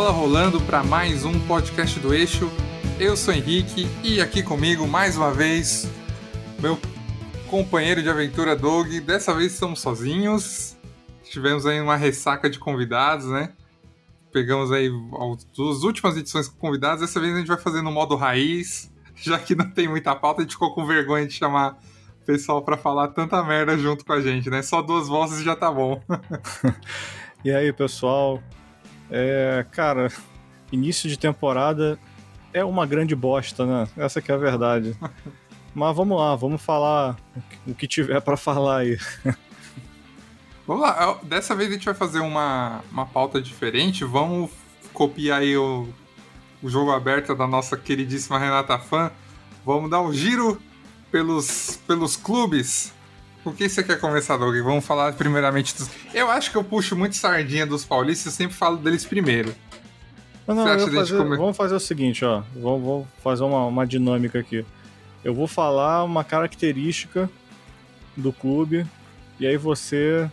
bola rolando para mais um podcast do Eixo. Eu sou Henrique e aqui comigo mais uma vez meu companheiro de aventura Doug. Dessa vez estamos sozinhos. Tivemos aí uma ressaca de convidados, né? Pegamos aí as últimas edições com convidados. Dessa vez a gente vai fazer no modo raiz, já que não tem muita pauta. A gente ficou com vergonha de chamar o pessoal para falar tanta merda junto com a gente, né? Só duas vozes já tá bom. e aí, pessoal? É, cara, início de temporada é uma grande bosta, né? Essa que é a verdade. Mas vamos lá, vamos falar o que tiver para falar aí. Vamos lá, dessa vez a gente vai fazer uma, uma pauta diferente. Vamos copiar aí o, o jogo aberto da nossa queridíssima Renata Fã. Vamos dar um giro pelos, pelos clubes. O que você quer começar, Doug? Vamos falar primeiramente dos. Eu acho que eu puxo muito sardinha dos paulistas, eu sempre falo deles primeiro. Não, não, fazer, come... Vamos fazer o seguinte, ó. Vamos, vamos fazer uma, uma dinâmica aqui. Eu vou falar uma característica do clube, e aí você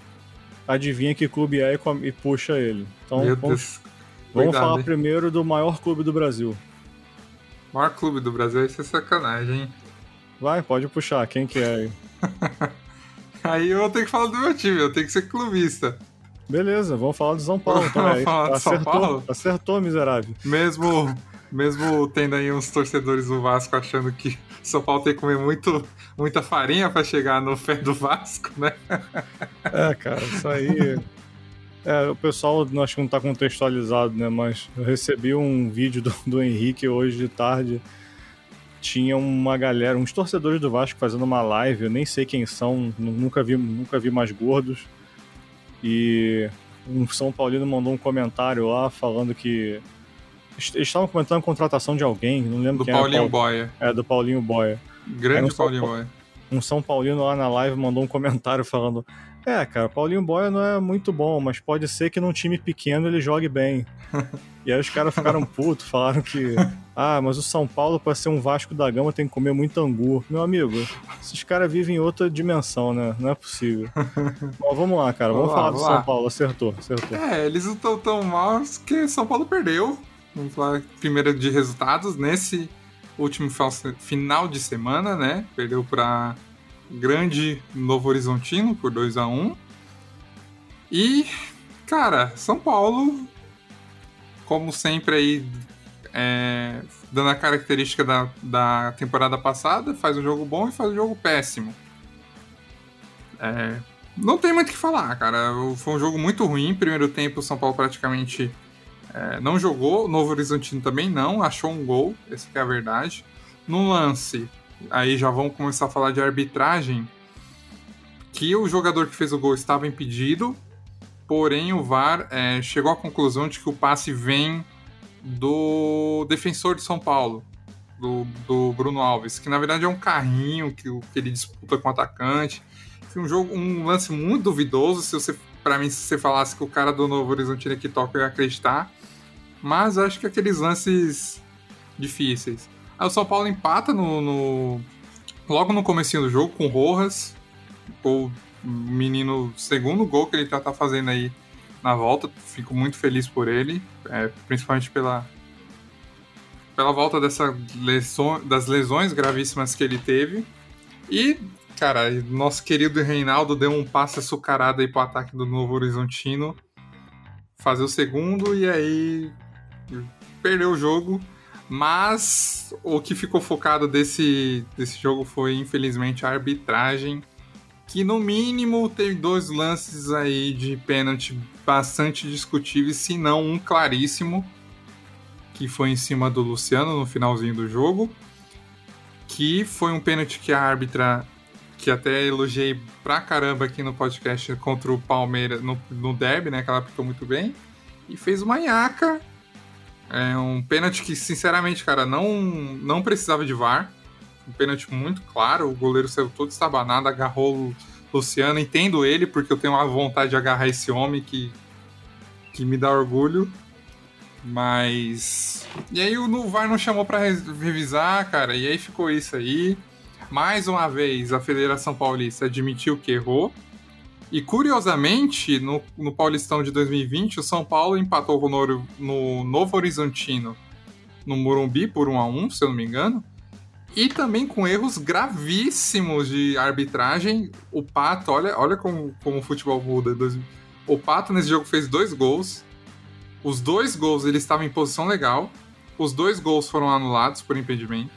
adivinha que clube é e, e puxa ele. Então Meu vamos, vamos falar hein? primeiro do maior clube do Brasil. Maior clube do Brasil, isso é sacanagem, hein? Vai, pode puxar, quem que é aí? Aí eu vou ter que falar do meu time, eu tenho que ser clubista. Beleza, vamos falar do São Paulo então. Vamos falar do acertou, São Paulo? Acertou, miserável. Mesmo, mesmo tendo aí uns torcedores do Vasco achando que São Paulo tem que comer muito, muita farinha para chegar no fé do Vasco, né? É, cara, isso aí. É, o pessoal acho que não tá contextualizado, né? Mas eu recebi um vídeo do, do Henrique hoje de tarde tinha uma galera, uns torcedores do Vasco fazendo uma live, eu nem sei quem são, nunca vi, nunca vi mais gordos. E um São Paulino mandou um comentário lá falando que eles estavam comentando a contratação de alguém, não lembro do quem Paulinho era. Boia. É, do Paulinho Boia. Grande um Paulinho Boia. Um São Paulino lá na live mandou um comentário falando: É, cara, Paulinho Boia não é muito bom, mas pode ser que num time pequeno ele jogue bem. e aí os caras ficaram putos, falaram que ah, mas o São Paulo, para ser um Vasco da Gama, tem que comer muito angu. Meu amigo, esses caras vivem em outra dimensão, né? Não é possível. Bom, vamos lá, cara. Vamos, vamos falar lá, do São lá. Paulo. Acertou, acertou. É, eles não estão tão mal que São Paulo perdeu. Vamos falar primeiro de resultados. Nesse último final de semana, né? Perdeu para grande Novo Horizontino por 2 a 1 E, cara, São Paulo, como sempre aí é, dando a característica da, da temporada passada, faz um jogo bom e faz um jogo péssimo. É, não tem muito o que falar, cara. Foi um jogo muito ruim. Primeiro tempo, o São Paulo praticamente é, não jogou. Novo Horizontino também não. Achou um gol, essa é a verdade. No lance, aí já vamos começar a falar de arbitragem. Que o jogador que fez o gol estava impedido, porém o VAR é, chegou à conclusão de que o passe vem do defensor de São Paulo, do, do Bruno Alves, que na verdade é um carrinho que, que ele disputa com o atacante. Foi um jogo, um lance muito duvidoso. Se você, para mim, se você falasse que o cara do Novo Horizontino que toca, eu ia acreditar. Mas acho que aqueles lances difíceis. Aí o São Paulo empata no, no logo no começo do jogo com o Rojas, o menino segundo gol que ele já tá fazendo aí na volta. Fico muito feliz por ele, é, principalmente pela, pela volta dessa das lesões gravíssimas que ele teve. E, cara, nosso querido Reinaldo deu um passe açucarado aí pro ataque do Novo Horizontino. Fazer o segundo e aí perdeu o jogo. Mas o que ficou focado desse, desse jogo foi, infelizmente, a arbitragem que no mínimo teve dois lances aí de pênalti bastante discutíveis, se não um claríssimo, que foi em cima do Luciano no finalzinho do jogo, que foi um pênalti que a árbitra, que até elogiei pra caramba aqui no podcast contra o Palmeiras, no, no derby, né, que ela apitou muito bem, e fez uma nhaca, é um pênalti que, sinceramente, cara, não, não precisava de VAR, um pênalti muito claro. O goleiro saiu todo estabanado, agarrou o Luciano. Entendo ele, porque eu tenho uma vontade de agarrar esse homem que, que me dá orgulho. Mas. E aí o VAR não chamou para revisar, cara. E aí ficou isso aí. Mais uma vez, a Federação Paulista admitiu que errou. E curiosamente, no, no Paulistão de 2020, o São Paulo empatou no, no Novo Horizontino no Morumbi por 1 a 1 se eu não me engano. E também com erros gravíssimos de arbitragem. O Pato, olha, olha como, como o futebol muda. O Pato nesse jogo fez dois gols. Os dois gols ele estava em posição legal. Os dois gols foram anulados por impedimento.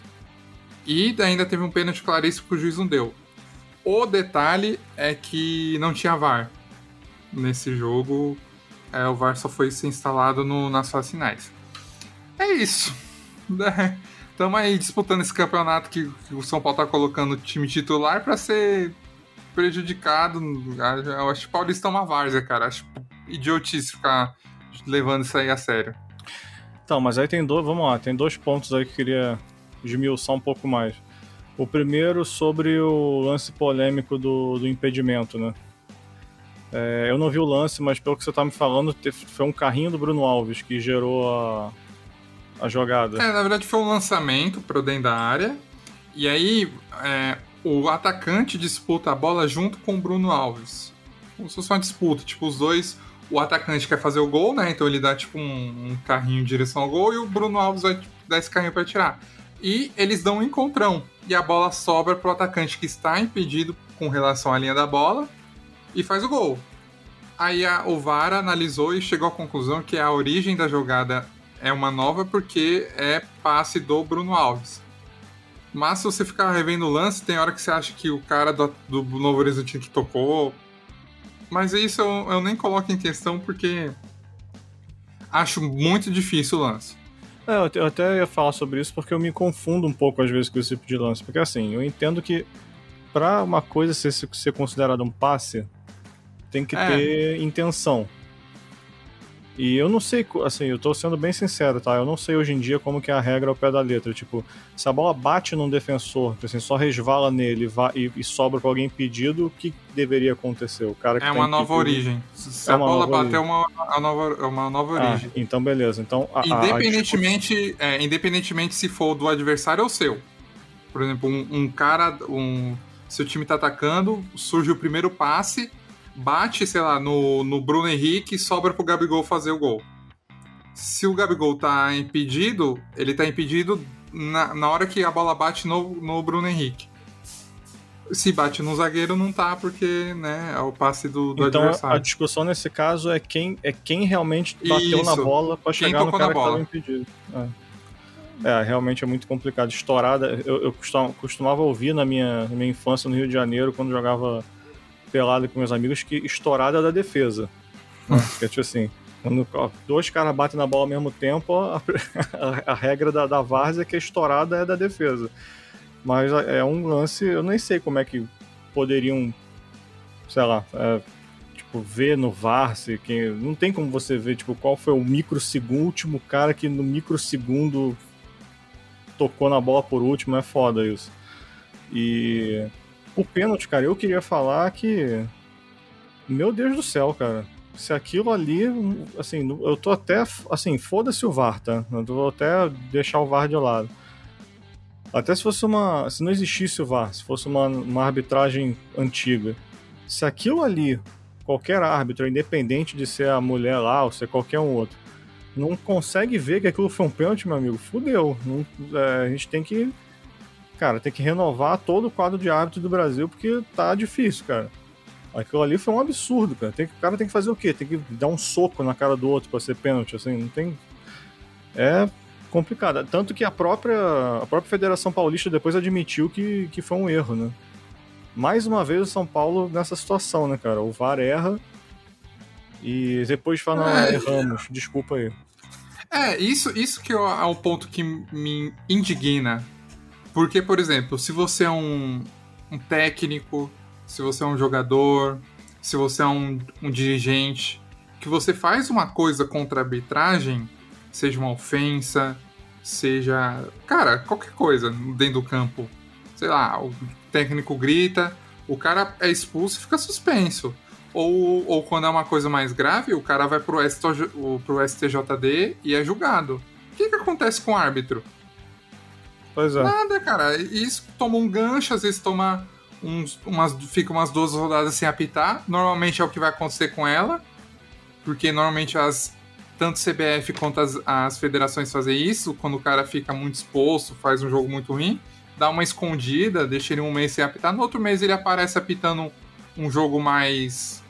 E ainda teve um pênalti claríssimo que o juiz não deu. O detalhe é que não tinha VAR nesse jogo. É, o VAR só foi ser instalado no, nas fases finais. É isso. Estamos aí disputando esse campeonato que, o São Paulo tá colocando o time titular para ser prejudicado. Eu acho que o Paulista é uma várzea, cara. Acho idiotice ficar levando isso aí a sério. Então, mas aí tem dois. Vamos lá, tem dois pontos aí que eu queria esmiuçar um pouco mais. O primeiro sobre o lance polêmico do, do impedimento, né? É, eu não vi o lance, mas pelo que você tá me falando, foi um carrinho do Bruno Alves que gerou a, a jogada. É, na verdade foi um lançamento pro dentro da área. E aí é, o atacante disputa a bola junto com o Bruno Alves. Como se fosse uma disputa, tipo, os dois. O atacante quer fazer o gol, né? Então ele dá tipo um, um carrinho em direção ao gol e o Bruno Alves vai dar esse carrinho para tirar. E eles dão um encontrão. E a bola sobra pro atacante que está impedido com relação à linha da bola e faz o gol. Aí a, o VAR analisou e chegou à conclusão que a origem da jogada é uma nova porque é passe do Bruno Alves. Mas se você ficar revendo o lance, tem hora que você acha que o cara do, do Novo Horizonte que tocou. Mas isso eu, eu nem coloco em questão porque acho muito difícil o lance. É, eu até ia falar sobre isso porque eu me confundo um pouco às vezes com esse tipo de lance. Porque assim, eu entendo que para uma coisa ser, ser considerada um passe, tem que é. ter intenção. E eu não sei, assim, eu tô sendo bem sincero, tá? Eu não sei hoje em dia como que é a regra ao pé da letra. Tipo, se a bola bate num defensor, assim, só resvala nele e, e sobra pra alguém impedido, o que deveria acontecer? O cara que é uma nova origem. Se é a bola bater, é uma, uma, nova, uma nova ah, origem. então, beleza. Então, a, independentemente, a, a é, independentemente se for do adversário ou seu. Por exemplo, um, um cara, um, seu time tá atacando, surge o primeiro passe bate, sei lá, no, no Bruno Henrique e sobra pro Gabigol fazer o gol. Se o Gabigol tá impedido, ele tá impedido na, na hora que a bola bate no, no Bruno Henrique. Se bate no zagueiro, não tá, porque né, é o passe do, do então, adversário. a discussão nesse caso é quem, é quem realmente bateu Isso. na bola para chegar no cara que tava impedido. É. É, realmente é muito complicado. Estourada, eu, eu costumava ouvir na minha, na minha infância no Rio de Janeiro, quando jogava pelado com meus amigos que estourada da defesa. Né? que é tipo assim, quando dois caras batem na bola ao mesmo tempo, a, a, a regra da, da várzea é que a estourada é da defesa. Mas é um lance, eu nem sei como é que poderiam, sei lá, é, tipo, ver no VAR, se, que, não tem como você ver, tipo, qual foi o microsegundo, último cara que no microsegundo tocou na bola por último, é foda isso. E o pênalti, cara, eu queria falar que. Meu Deus do céu, cara. Se aquilo ali. Assim, eu tô até. Assim, foda-se o VAR, tá? Eu vou até deixar o VAR de lado. Até se fosse uma. Se não existisse o VAR, se fosse uma, uma arbitragem antiga. Se aquilo ali, qualquer árbitro, independente de ser a mulher lá ou ser qualquer um outro, não consegue ver que aquilo foi um pênalti, meu amigo, fudeu. Não, é, a gente tem que cara, tem que renovar todo o quadro de árbitros do Brasil porque tá difícil, cara. Aquilo ali foi um absurdo, cara. Tem, o cara tem que fazer o quê? Tem que dar um soco na cara do outro para ser pênalti, assim, não tem. É complicado. Tanto que a própria, a própria Federação Paulista depois admitiu que, que foi um erro, né? Mais uma vez o São Paulo nessa situação, né, cara? O VAR erra e depois fala, não, é, erramos, desculpa aí. É, isso, isso que é o ponto que me indigna porque, por exemplo, se você é um, um técnico, se você é um jogador, se você é um, um dirigente, que você faz uma coisa contra a arbitragem, seja uma ofensa, seja. Cara, qualquer coisa dentro do campo. Sei lá, o técnico grita, o cara é expulso e fica suspenso. Ou, ou quando é uma coisa mais grave, o cara vai pro, STJ, pro STJD e é julgado. O que, que acontece com o árbitro? Pois é. Nada, cara. Isso toma um gancho, às vezes toma uns, umas, fica umas duas rodadas sem apitar. Normalmente é o que vai acontecer com ela, porque normalmente as tanto CBF quanto as, as federações fazem isso, quando o cara fica muito exposto, faz um jogo muito ruim, dá uma escondida, deixa ele um mês sem apitar, no outro mês ele aparece apitando um jogo mais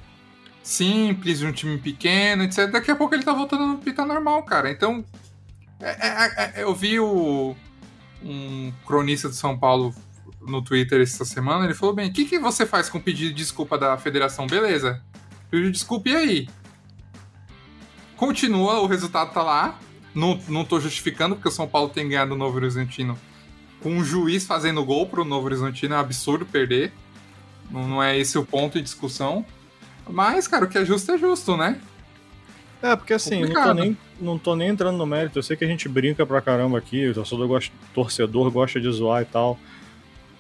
simples, de um time pequeno, etc. Daqui a pouco ele tá voltando a apitar normal, cara. Então, é, é, é, eu vi o, um cronista de São Paulo no Twitter essa semana, ele falou bem, o que, que você faz com o pedido de desculpa da federação? Beleza, pedido de desculpa e aí? Continua, o resultado tá lá, não, não tô justificando, porque o São Paulo tem ganhado o Novo Horizontino com um juiz fazendo gol pro Novo Horizontino, é um absurdo perder, não, não é esse o ponto de discussão, mas, cara, o que é justo é justo, né? É, porque assim, não tô, nem, não tô nem entrando no mérito. Eu sei que a gente brinca pra caramba aqui, o torcedor gosta, torcedor gosta de zoar e tal.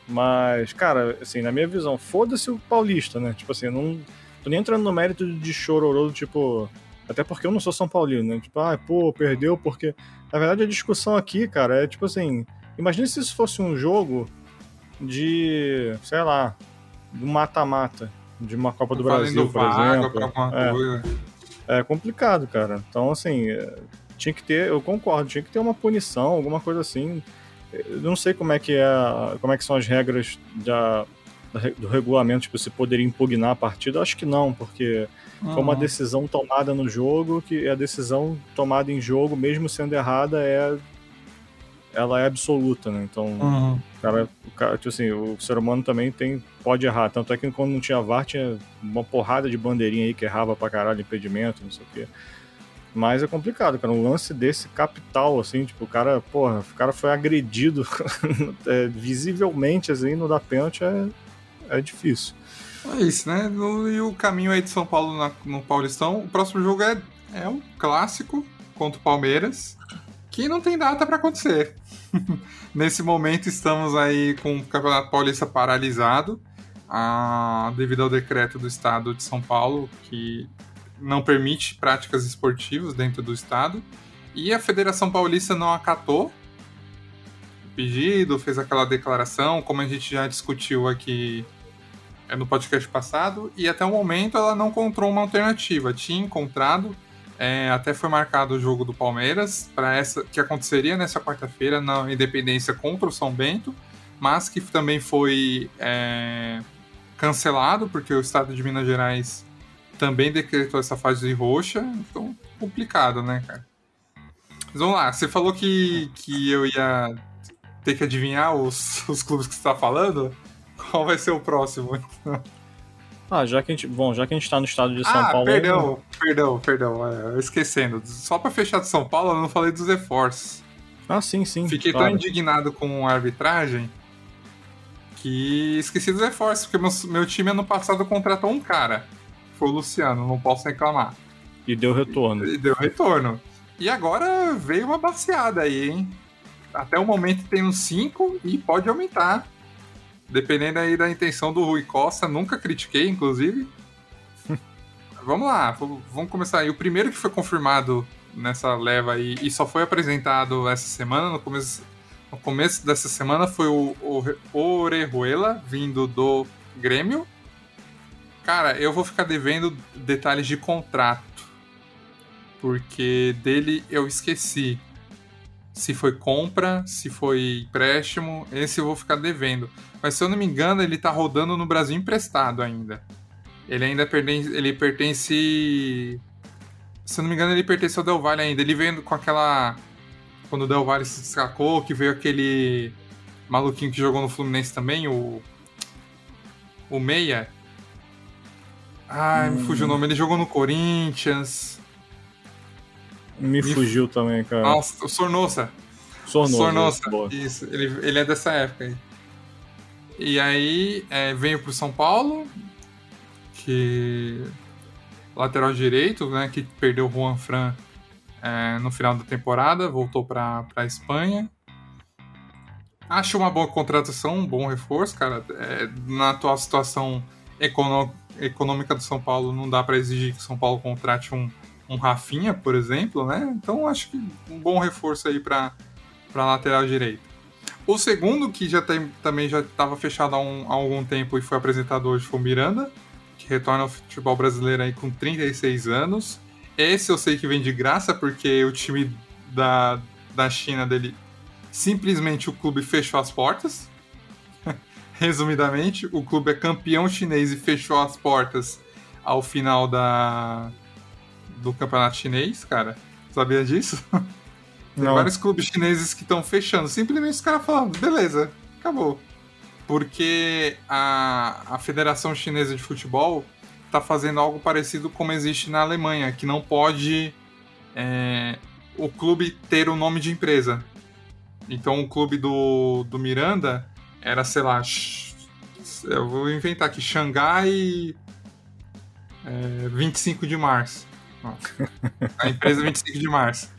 Mas, cara, assim, na minha visão, foda-se o paulista, né? Tipo assim, não tô nem entrando no mérito de chororô, tipo. Até porque eu não sou São Paulino, né? Tipo, ah, pô, perdeu porque. Na verdade, a discussão aqui, cara, é tipo assim. Imagina se isso fosse um jogo de. sei lá. do mata-mata. De uma Copa do Brasil, por exemplo. É, é complicado, cara. Então, assim, é, tinha que ter. Eu concordo, tinha que ter uma punição, alguma coisa assim eu não sei como é que é, como é que são as regras da, do regulamento, tipo, se poderia impugnar a partida, acho que não, porque uhum. foi uma decisão tomada no jogo, que a decisão tomada em jogo, mesmo sendo errada, é ela é absoluta, né? Então, uhum. cara, o cara, tipo assim, o ser humano também tem pode errar, tanto é que quando não tinha VAR tinha uma porrada de bandeirinha aí que errava pra caralho impedimento, não sei o quê. Mas é complicado, cara. Um lance desse capital, assim, tipo, o cara, porra, o cara foi agredido é, visivelmente, assim, no da pênalti é, é difícil. É isso, né? E o caminho aí de São Paulo na, no Paulistão, o próximo jogo é, é um clássico contra o Palmeiras, que não tem data para acontecer. Nesse momento estamos aí com o Campeonato Paulista paralisado, a, devido ao decreto do Estado de São Paulo, que não permite práticas esportivas dentro do estado. E a Federação Paulista não acatou o pedido, fez aquela declaração, como a gente já discutiu aqui é, no podcast passado, e até o momento ela não encontrou uma alternativa. Tinha encontrado, é, até foi marcado o jogo do Palmeiras para essa que aconteceria nessa quarta-feira na Independência contra o São Bento, mas que também foi é, cancelado porque o Estado de Minas Gerais também decretou essa fase roxa, então complicado, né, cara? Mas vamos lá, você falou que, que eu ia ter que adivinhar os, os clubes que você está falando. Qual vai ser o próximo? Ah, já que a gente. Bom, já que a gente tá no estado de São ah, Paulo. Perdão, perdão, perdão. É, esquecendo. Só para fechar de São Paulo, eu não falei dos reforços. Ah, sim, sim. Fiquei claro. tão indignado com a arbitragem que esqueci dos reforços, porque meu, meu time ano passado contratou um cara foi o Luciano, não posso reclamar. E deu retorno. E, e deu retorno. E agora veio uma baseada aí, hein? Até o momento tem uns 5 e pode aumentar. Dependendo aí da intenção do Rui Costa, nunca critiquei, inclusive. vamos lá, vamos começar aí. O primeiro que foi confirmado nessa leva aí e só foi apresentado essa semana, no começo, no começo dessa semana, foi o, o Orejuela, vindo do Grêmio. Cara, eu vou ficar devendo detalhes de contrato. Porque dele eu esqueci. Se foi compra, se foi empréstimo, esse eu vou ficar devendo. Mas se eu não me engano, ele tá rodando no Brasil emprestado ainda. Ele ainda pertence. Ele pertence. Se eu não me engano, ele pertence ao Del Valle ainda. Ele veio com aquela. Quando o Del Valle se destacou, que veio aquele maluquinho que jogou no Fluminense também, o. O Meia. Ai, hum. me fugiu o nome. Ele jogou no Corinthians. Me, me fugiu também, cara. Nossa, o Sornosa. Sornosa. Sornosa. Isso, ele, ele é dessa época aí. E aí é, veio pro São Paulo, que lateral direito, né, que perdeu o Juan Fran é, no final da temporada, voltou para a Espanha. Acho uma boa contratação, um bom reforço, cara. É, na atual situação econômica do São Paulo não dá para exigir que o São Paulo contrate um, um Rafinha, por exemplo, né? Então acho que um bom reforço aí para lateral direito. O segundo, que já tem, também já estava fechado há, um, há, algum tempo e foi apresentado hoje, foi o Miranda, que retorna ao futebol brasileiro aí com 36 anos. Esse eu sei que vem de graça, porque o time da, da China dele, simplesmente o clube fechou as portas. Resumidamente, o clube é campeão chinês e fechou as portas ao final da, do campeonato chinês, cara. Sabia disso? Tem Não. vários clubes chineses que estão fechando. Simplesmente os caras falando, beleza, acabou. Porque a, a Federação Chinesa de Futebol está fazendo algo parecido como existe na Alemanha, que não pode é, o clube ter o nome de empresa. Então o clube do, do Miranda era, sei lá, eu vou inventar aqui, Xangai é, 25 de março. A empresa 25 de março.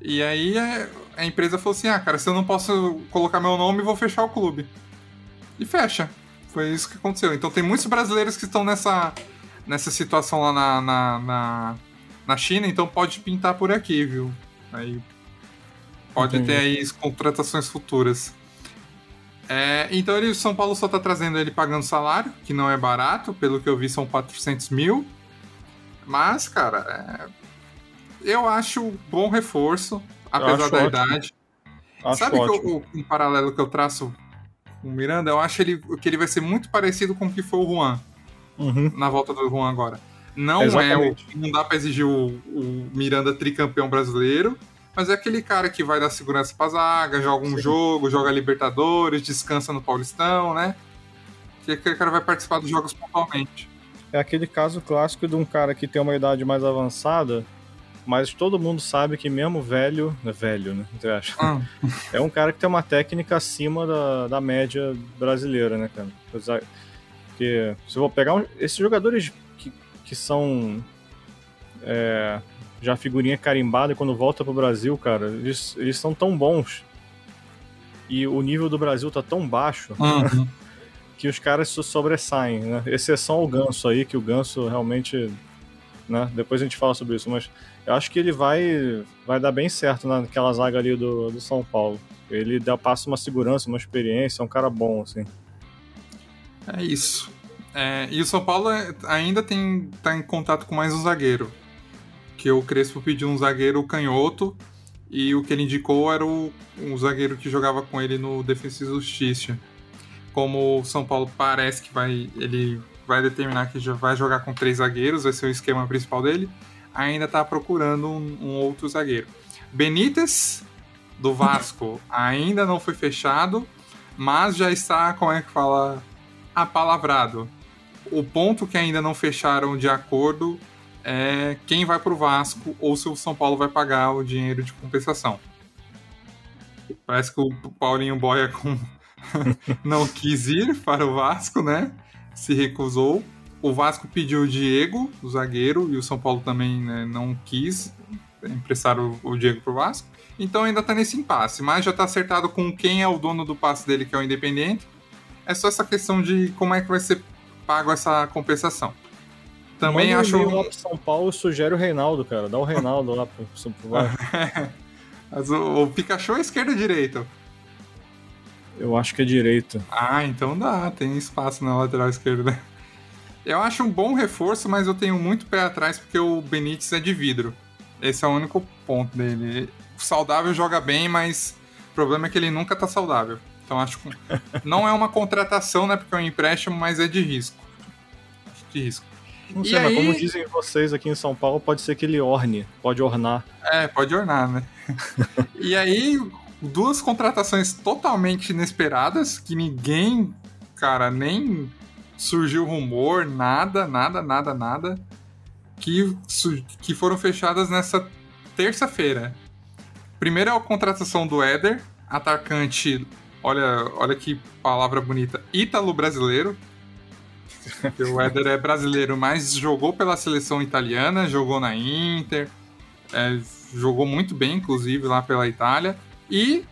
E aí a, a, empresa falou assim: ah, cara, se eu não posso colocar meu nome, vou fechar o clube. E fecha. Foi isso que aconteceu. Então tem muitos brasileiros que estão nessa, nessa situação lá na, na, na, na China, então pode pintar por aqui, viu? Aí pode Entendi. ter aí contratações futuras. É, então ele, São Paulo só tá trazendo ele pagando salário, que não é barato, pelo que eu vi são 400 mil. Mas, cara, é, eu acho bom reforço, apesar da ótimo. idade. Acho Sabe que eu, um paralelo que eu traço com o Miranda? Eu acho ele, que ele vai ser muito parecido com o que foi o Juan. Uhum. Na volta do Juan agora. Não Exatamente. é o. Não dá pra exigir o, o Miranda tricampeão brasileiro, mas é aquele cara que vai dar segurança pra zaga, joga um Sim. jogo, joga Libertadores, descansa no Paulistão, né? Que aquele cara vai participar dos jogos pontualmente. É aquele caso clássico de um cara que tem uma idade mais avançada, mas todo mundo sabe que mesmo velho, é velho, né? Ah. É um cara que tem uma técnica acima da, da média brasileira, né, cara? Porque se eu vou pegar um, esses jogadores que, que são é, já figurinha carimbada quando volta pro Brasil, cara, eles, eles são tão bons e o nível do Brasil tá tão baixo uhum. Que os caras se sobressaem, né? Exceção ao Ganso aí, que o Ganso realmente, né? Depois a gente fala sobre isso, mas eu acho que ele vai vai dar bem certo naquela zaga ali do, do São Paulo. Ele dá, passa uma segurança, uma experiência, é um cara bom, assim. É isso. É, e o São Paulo ainda tem tá em contato com mais um zagueiro que o Crespo pediu um zagueiro canhoto e o que ele indicou era o, um zagueiro que jogava com ele no Defesa e Justiça. Como o São Paulo parece que vai ele vai determinar que já vai jogar com três zagueiros, vai ser o esquema principal dele, ainda está procurando um, um, outro zagueiro. Benítez do Vasco ainda não foi fechado, mas já está, como é que fala, apalavrado. O ponto que ainda não fecharam de acordo é quem vai para o Vasco ou se o São Paulo vai pagar o dinheiro de compensação. Parece que o Paulinho Boia com... não quis ir para o Vasco, né? Se recusou. O Vasco pediu o Diego, o zagueiro, e o São Paulo também né, não quis emprestar o, o Diego para o Vasco. Então ainda está nesse impasse, mas já está acertado com quem é o dono do passe dele, que é o Independente. É só essa questão de como é que vai ser pago essa compensação. Também acho. Um lá pro São Paulo sugere o Reinaldo, cara. Dá o Reinaldo lá pro, pro Mas o, o Pikachu é esquerda ou direita? Eu acho que é direito. Ah, então dá, tem espaço na lateral esquerda. Eu acho um bom reforço, mas eu tenho muito pé atrás porque o Benítez é de vidro. Esse é o único ponto dele. O saudável joga bem, mas o problema é que ele nunca tá saudável. Então acho que não é uma contratação, né? Porque é um empréstimo, mas é de risco. De risco. Não sei, e mas aí... como dizem vocês aqui em São Paulo, pode ser que ele orne, pode ornar. É, pode ornar, né? e aí, duas contratações totalmente inesperadas, que ninguém, cara, nem surgiu rumor, nada, nada, nada, nada, que, que foram fechadas nessa terça-feira. Primeiro é a contratação do Éder, atacante, olha, olha que palavra bonita, ítalo brasileiro, o Éder é brasileiro, mas jogou pela seleção italiana, jogou na Inter, é, jogou muito bem, inclusive, lá pela Itália. E,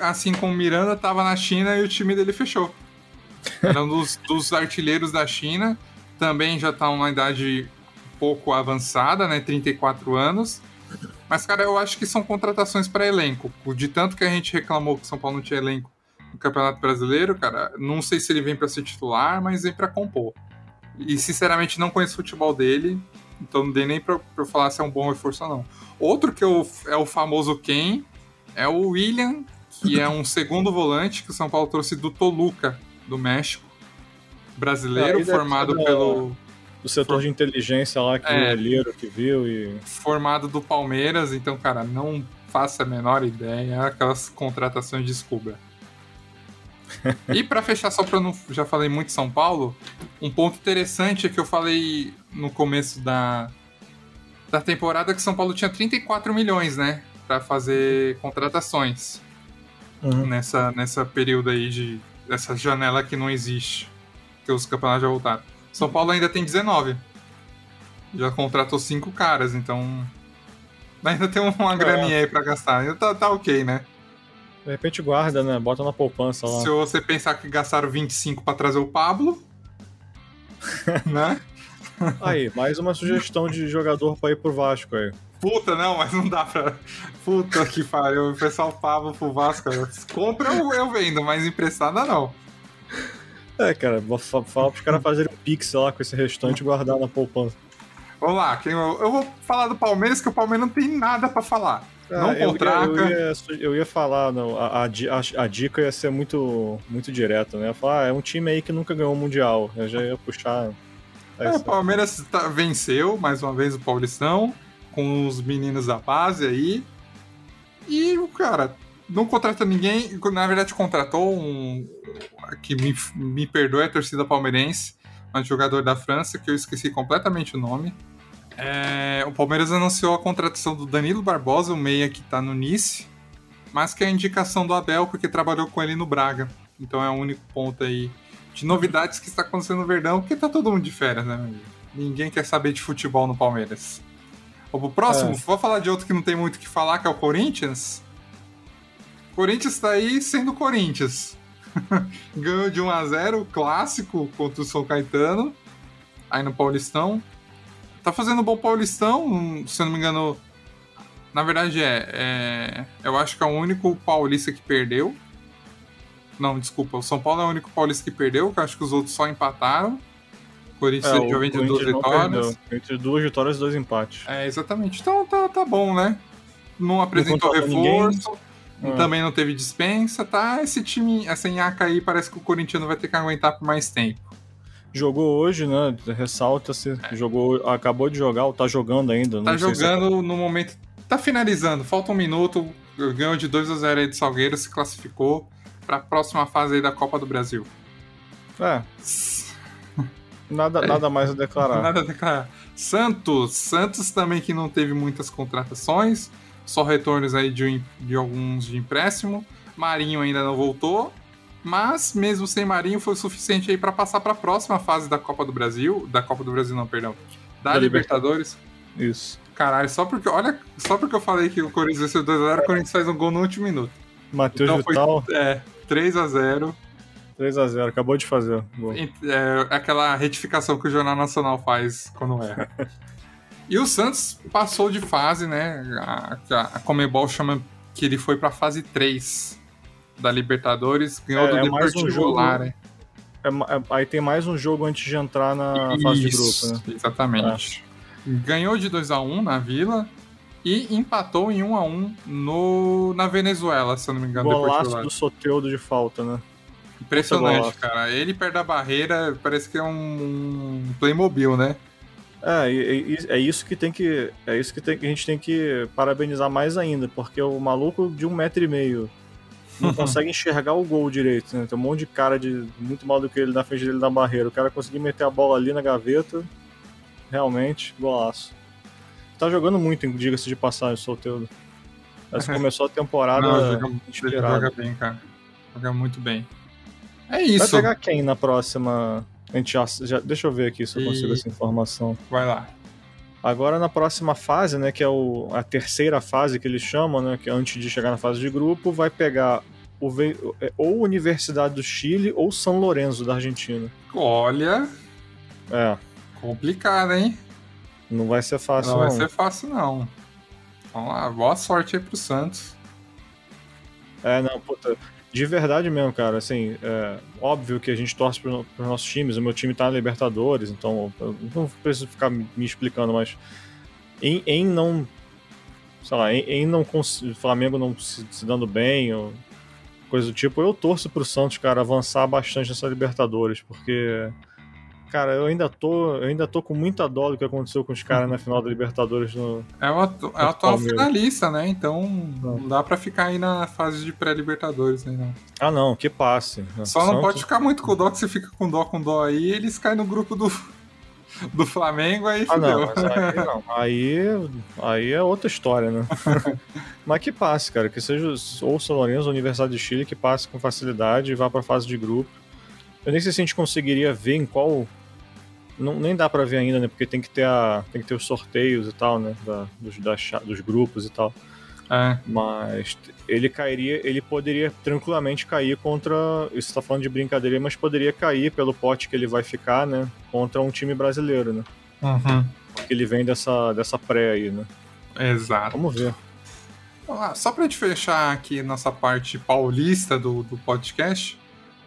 assim como Miranda, estava na China e o time dele fechou. Era um dos, dos artilheiros da China, também já está uma idade um pouco avançada, né? 34 anos. Mas, cara, eu acho que são contratações para elenco. De tanto que a gente reclamou que São Paulo não tinha elenco no Campeonato Brasileiro, cara, não sei se ele vem para ser titular, mas vem para compor. E sinceramente não conheço o futebol dele, então não dei nem pra, falar se é um bom reforço ou não. Outro que eu, é o famoso Ken é o William, que é um segundo volante que o São Paulo trouxe do Toluca, do México. Brasileiro, É, formado do- pelo. O setor de inteligência lá que É. o olheiro que viu e. Formado do Palmeiras, então, cara, não faço a menor ideia. Aquelas contratações de Scubra. e pra fechar, só pra eu não. Já falei muito São Paulo, um ponto interessante é que eu falei no começo da, da temporada que São Paulo tinha 34 milhões, né? Pra fazer contratações. Uhum. nessa, nessa período aí de. Essa janela que não existe. Que os campeonatos já voltaram. São Paulo ainda tem 19. Já contratou cinco caras, então. Ainda tem uma graninha aí pra gastar. Ainda tá, tá ok, né? De repente guarda, né? Bota na poupança lá. Se você pensar que gastaram 25 pra trazer o Pablo. né? Aí, mais uma sugestão de jogador pra ir pro Vasco aí. Puta, não, mas não dá pra. Puta que pariu. O pessoal Pablo pro Vasco. Compra eu, eu vendo, mas emprestada não. É, cara, vou fa- falar pros caras fazerem um pix lá com esse restante e guardar na poupança. Vamos lá, quem eu, eu vou falar do Palmeiras, que o Palmeiras não tem nada pra falar. Não Ah, eu, contrata. ia, eu, ia, eu ia falar, não, a, a a- a dica ia ser muito, muito direta, né? Eu ia falar, ah, é um time aí que nunca ganhou o Mundial. Eu já ia puxar. É, o Palmeiras tá- venceu mais uma vez o Paulistão, com os meninos da base aí. E o cara não contrata ninguém. Na verdade, contratou um. Que me, me perdoe a torcida palmeirense, um jogador da França, que eu esqueci completamente o nome. É, o Palmeiras anunciou a contratação do Danilo Barbosa, o meia que tá no Nice, mas que é a indicação do Abel, porque trabalhou com ele no Braga. Então é o único ponto aí de novidades que está acontecendo no Verdão, porque tá todo mundo de férias, né, meu amigo? Ninguém quer saber de futebol no Palmeiras. Vamos pro próximo, É. vou falar de outro que não tem muito o que falar, que é o Corinthians. Corinthians tá aí sendo Corinthians. Ganhou de 1 a 0 clássico contra o São Caetano, aí no Paulistão. Tá fazendo um bom Paulistão, se eu não me engano. Na verdade é, é- Eu acho que é o único paulista que perdeu. Não, desculpa, o São Paulo é o único paulista que perdeu, que eu acho que os outros só empataram. O Corinthians É, é, já vem de duas não vitórias. perdeu. Entre duas vitórias e dois empates. É, exatamente. Então tá, tá bom, né? Não apresentou ninguém. reforço, Ah. também não teve dispensa, tá? Esse time, essa nhaca aí, parece que o Corinthians vai ter que aguentar por mais tempo. Jogou hoje, né? Ressalta-se. Jogou, acabou de jogar, ou tá jogando ainda. É. Tá não sei se- jogando no momento. Tá finalizando, falta um minuto. Ganhou de 2 a 0 aí de Salgueiro, se classificou pra próxima fase aí da Copa do Brasil. É, nada, nada mais a declarar. Nada a declarar. Santos. Santos também que não teve muitas contratações. Só retornos aí de, de alguns de empréstimo. Marinho ainda não voltou. Mas mesmo sem Marinho foi o suficiente aí para passar para a próxima fase da Copa do Brasil. Da Copa do Brasil, não, perdão. Da, Da Libertadores. Isso. Caralho, só porque. Olha, só porque eu falei que o Corinthians venceu 2x0, o Corinthians faz um gol no último minuto. Matheus Então foi- Vital, É, 3x0. 3x0, acabou de fazer. Boa. É aquela retificação que o Jornal Nacional faz quando erra. e o Santos passou de fase, né? A, a Comebol chama que ele foi pra fase 3 da Libertadores, ganhou É, do é mais um Deportivo jogo- Lara. É ma- é- aí tem mais um jogo antes de entrar na fase de Isso, grupo, né? Exatamente. Ganhou de 2x1 na Vila e empatou em 1x1 no, na Venezuela, se eu não me engano. Deportivo Golaço do Soteudo de falta, né? Impressionante, cara. Ele perto da barreira parece que é um, Playmobil, né? É, e- é isso que tem que. É isso que, tem, que a gente tem que parabenizar mais ainda, porque o maluco de um metro e meio não consegue enxergar o gol direito, né? Tem um monte de cara de muito mal do que ele na frente dele na barreira. O cara conseguir meter a bola ali na gaveta, realmente, golaço. Tá jogando muito, diga-se de passagem, Solteudo. Mas começou a temporada Não, joga, ele joga bem, cara. Joga muito bem. É Vai isso. pegar quem na próxima? A gente já, já- deixa eu ver aqui se eu consigo E- essa informação. Vai lá. Agora na próxima fase, né, que é o, a terceira fase que eles chamam, né, que é antes de chegar na fase de grupo, vai pegar o, é, ou Universidade do Chile ou São Lourenço da Argentina. Olha, É, complicado, hein? não vai ser fácil não não. vai ser fácil, não. Vamos lá, boa sorte aí pro Santos. É, não, puta. De verdade mesmo, cara. Assim, é óbvio que a gente torce para os nossos times. O meu time tá na Libertadores, então eu não preciso ficar me explicando, mas em, em não. Sei lá, em, em não. O Flamengo não se, se, dando bem, ou coisa do tipo, eu torço pro Santos, cara, avançar bastante nessa Libertadores, porque cara, eu ainda tô, eu ainda tô com muita dó do que aconteceu com os caras na final da Libertadores no. É o, atu é o atual finalista, né? Então não, não dá para ficar aí na fase de pré-Libertadores, né? Não. Ah, não, que passe. Só Santos... não pode ficar muito com dó, que você fica com dó com dó aí, eles caem no grupo do. Do Flamengo aí ah, não, aí não. Aí, aí é outra história, né? mas que passe, cara. Que seja ou São Lourenço ou Universidade de Chile, que passe com facilidade e vá pra fase de grupo. Eu nem sei se a gente conseguiria ver em qual não, nem dá para ver ainda, né? Porque tem que ter a, tem que ter os sorteios e tal, né? Da, dos, da, dos grupos e tal. É. Mas ele cairia, ele poderia tranquilamente cair contra. Isso tá falando de brincadeira, mas poderia cair pelo pote que ele vai ficar, né? Contra um time brasileiro, né? Uhum. Porque ele vem dessa, dessa pré aí, né? Exato. Vamos ver. Só pra gente fechar aqui nossa parte paulista do, do podcast,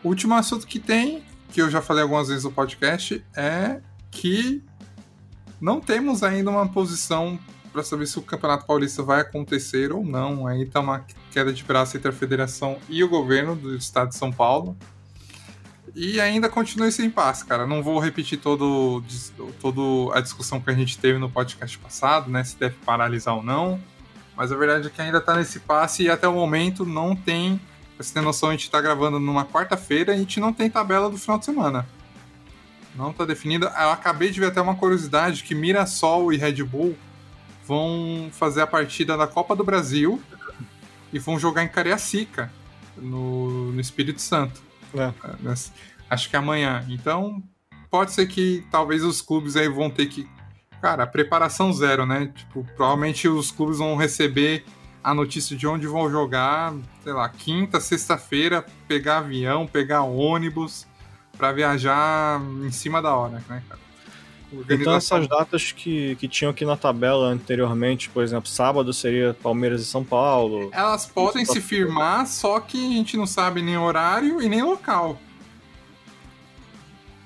o último assunto que tem que eu já falei algumas vezes no podcast, é que não temos ainda uma posição para saber se o Campeonato Paulista vai acontecer ou não. Aí está uma queda de braço entre a federação e o governo do estado de São Paulo. E ainda continua esse impasse, cara. Não vou repetir todo, todo a discussão que a gente teve no podcast passado, né? Se deve paralisar ou não. Mas a verdade é que ainda está nesse impasse e até o momento não tem Pra você ter noção, a gente tá gravando numa quarta-feira e a gente não tem tabela do final de semana. Não tá definida. Eu acabei de ver até uma curiosidade que Mirassol e Red Bull vão fazer a partida da Copa do Brasil e vão jogar em Cariacica, no, no Espírito Santo. É. é acho que é amanhã. Então, pode ser que talvez os clubes aí vão ter que. Cara, preparação zero, né? Tipo, provavelmente os clubes vão receber a notícia de onde vão jogar, sei lá, quinta, sexta-feira, pegar avião, pegar ônibus para viajar em cima da hora, né, cara? Então essas datas que, que tinham aqui na tabela anteriormente, por exemplo, sábado seria Palmeiras e São Paulo. Elas podem se firmar, só que a gente não sabe nem horário e nem local.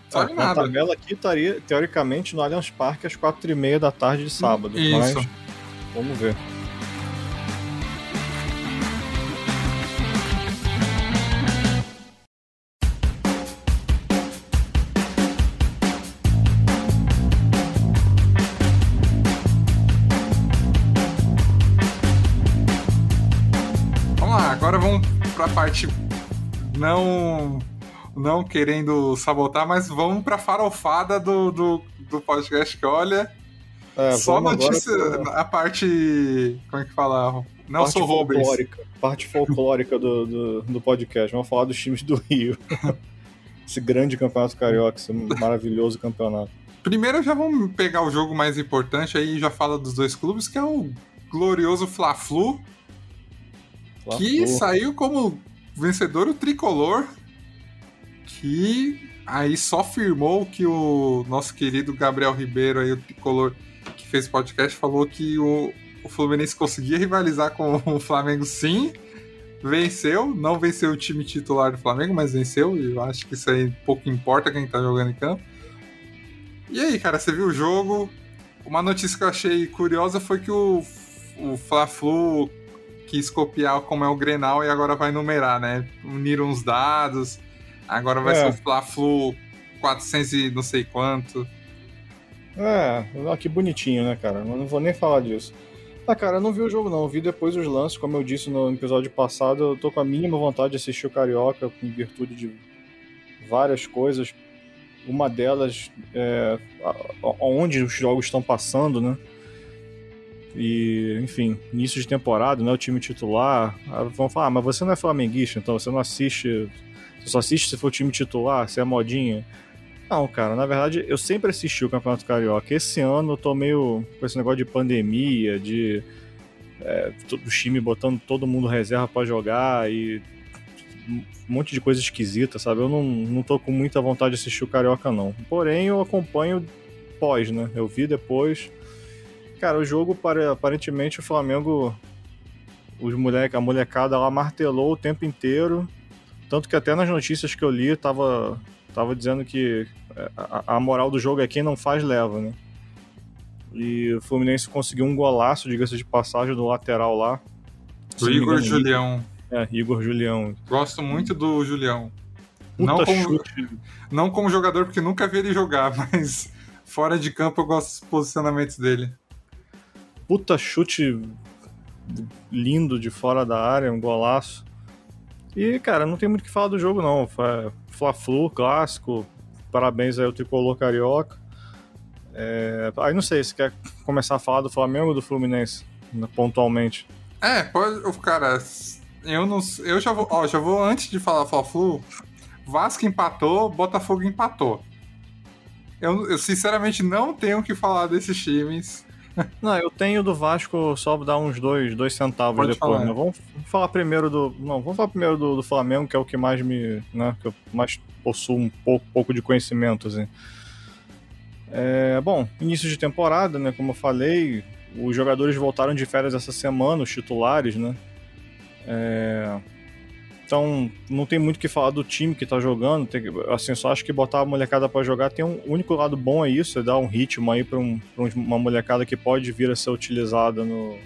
Sabe ah, nada. A tabela aqui estaria, teoricamente, no Allianz Parque às quatro e meia da tarde de sábado. Isso. Mas vamos ver. Parte não não querendo sabotar, mas vamos pra farofada do, do, do podcast que olha. É, só notícia, pra... a parte. Como é que fala? Nelson parte Rubens. Folclórica, parte folclórica do, do, do, podcast. Vamos falar dos times do Rio. esse grande campeonato carioca, esse maravilhoso campeonato. Primeiro já vamos pegar o jogo mais importante aí já fala dos dois clubes, que é o glorioso Fla-Flu. Fla que saiu como vencedor o tricolor, que aí só firmou que o nosso querido Gabriel Ribeiro, aí, o tricolor que fez podcast, falou que o, o Fluminense conseguia rivalizar com o Flamengo sim. Venceu, não venceu o time titular do Flamengo, mas venceu, e eu acho que isso aí pouco importa quem tá jogando em campo. E aí, cara, você viu o jogo? Uma notícia que eu achei curiosa foi que o, o Fla-Flu quis copiar como é o Grenal e agora vai numerar, né? Uniram uns dados, agora vai é. ser o Fla-Flu 400 e não sei quanto. É, que bonitinho, né, cara? Eu não vou nem falar disso. Ah, cara, eu não vi o jogo não, eu vi depois os lances, como eu disse no episódio passado, eu tô com a mínima vontade de assistir o Carioca, em virtude de várias coisas. Uma delas é onde os jogos estão passando, né? E, enfim, início de temporada, não é o time titular. Vão falar, ah, mas você não é flamenguista, então você não assiste. Você só assiste se for o time titular, se é modinha. Não, cara, na verdade eu sempre assisti o Campeonato Carioca. Esse ano eu tô meio com esse negócio de pandemia, de é, o time botando todo mundo reserva para jogar e um monte de coisa esquisita, sabe? Eu não, não tô com muita vontade de assistir o Carioca, não. Porém, eu acompanho pós, né? Eu vi depois. Cara, o jogo, aparentemente, o Flamengo, os moleque, a molecada lá martelou o tempo inteiro. Tanto que até nas notícias que eu li, tava, tava dizendo que é, a, a moral do jogo é quem não faz, leva, né? E o Fluminense conseguiu um golaço, diga-se de passagem, do lateral lá. Do Igor engano, Julião. É, Igor Julião. Gosto muito do Julião. não como, chute. não como jogador, porque nunca vi ele jogar, mas fora de campo eu gosto dos posicionamentos dele. Puta chute lindo de fora da área, um golaço. E, cara, não tem muito o que falar do jogo, não. Fla-Flu, clássico. Parabéns aí ao tricolor carioca. É... Aí não sei, se quer começar a falar do Flamengo ou do Fluminense, né, pontualmente? É, pode. Cara, eu não. Eu já vou. Ó, já vou antes de falar Fla-Flu. Vasco empatou, Botafogo empatou. Eu, eu, sinceramente não tenho o que falar desses times. Não, eu tenho do Vasco só dar uns dois, dois centavos Pode depois. Falar. Né? Vamos falar primeiro do. Não, vamos falar primeiro do, do, Flamengo, que é o que mais me. Né, que eu mais possuo um pouco, pouco de conhecimento, assim. É, bom, início de temporada, né? Como eu falei, os jogadores voltaram de férias essa semana, os titulares, né? É, então, não tem muito o que falar do time que tá jogando. Tem, assim, só acho que botar a molecada para jogar tem um único lado bom é isso, é dar um ritmo aí para um, uma molecada que pode vir a ser utilizada no,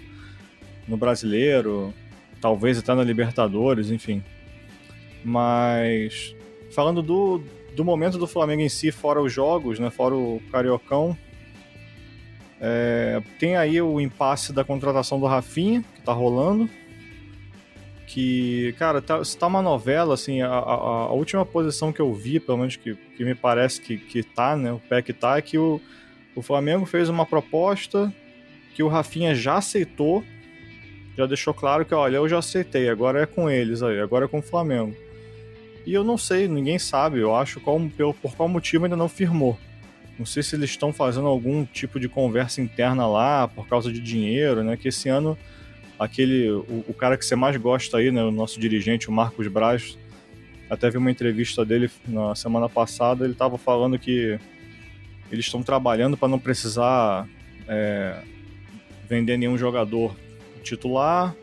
no brasileiro, talvez até na Libertadores, enfim. Mas falando do, do momento do Flamengo em si, fora os jogos, né, fora o Cariocão, é, tem aí o impasse da contratação do Rafinha, que tá rolando que, cara, tá, se tá uma novela, assim, a, a, a, última posição que eu vi, pelo menos que, que me parece que, que tá, né, o pé que tá, é que o, o Flamengo fez uma proposta que o Rafinha já aceitou, já deixou claro que, olha, eu já aceitei, agora é com eles aí, agora é com o Flamengo. E eu não sei, ninguém sabe, eu acho qual, por qual motivo ainda não firmou. Não sei se eles estão fazendo algum tipo de conversa interna lá, por causa de dinheiro, né, que esse ano aquele o, o, cara que você mais gosta aí, né, o nosso dirigente, o Marcos Braz, até vi uma entrevista dele na semana passada, ele estava falando que eles estão trabalhando para não precisar é, vender nenhum jogador titular,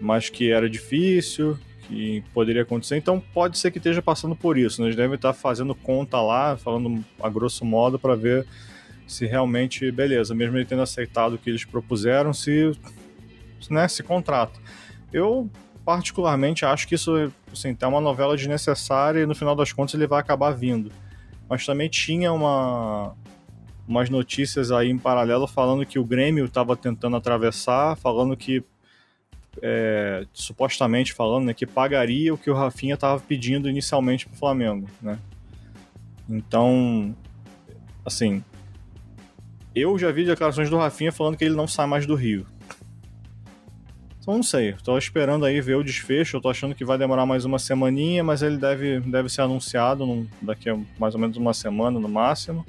mas que era difícil, que poderia acontecer. Então pode ser que esteja passando por isso. Né? Eles devem estar fazendo conta lá, falando a grosso modo, para ver se realmente, beleza, mesmo ele tendo aceitado o que eles propuseram, se né, se contrata. Eu, particularmente, acho que isso assim, tá uma novela desnecessária e no final das contas ele vai acabar vindo. Mas também tinha uma, umas notícias aí em paralelo falando que o Grêmio estava tentando atravessar, falando que é, supostamente falando né, que pagaria o que o Rafinha estava pedindo inicialmente para o Flamengo, né? Então, assim, eu já vi declarações do Rafinha falando que ele não sai mais do Rio. Então não sei, tô esperando aí ver o desfecho, eu tô achando que vai demorar mais uma semaninha, mas ele deve, deve ser anunciado num, daqui a mais ou menos uma semana no máximo.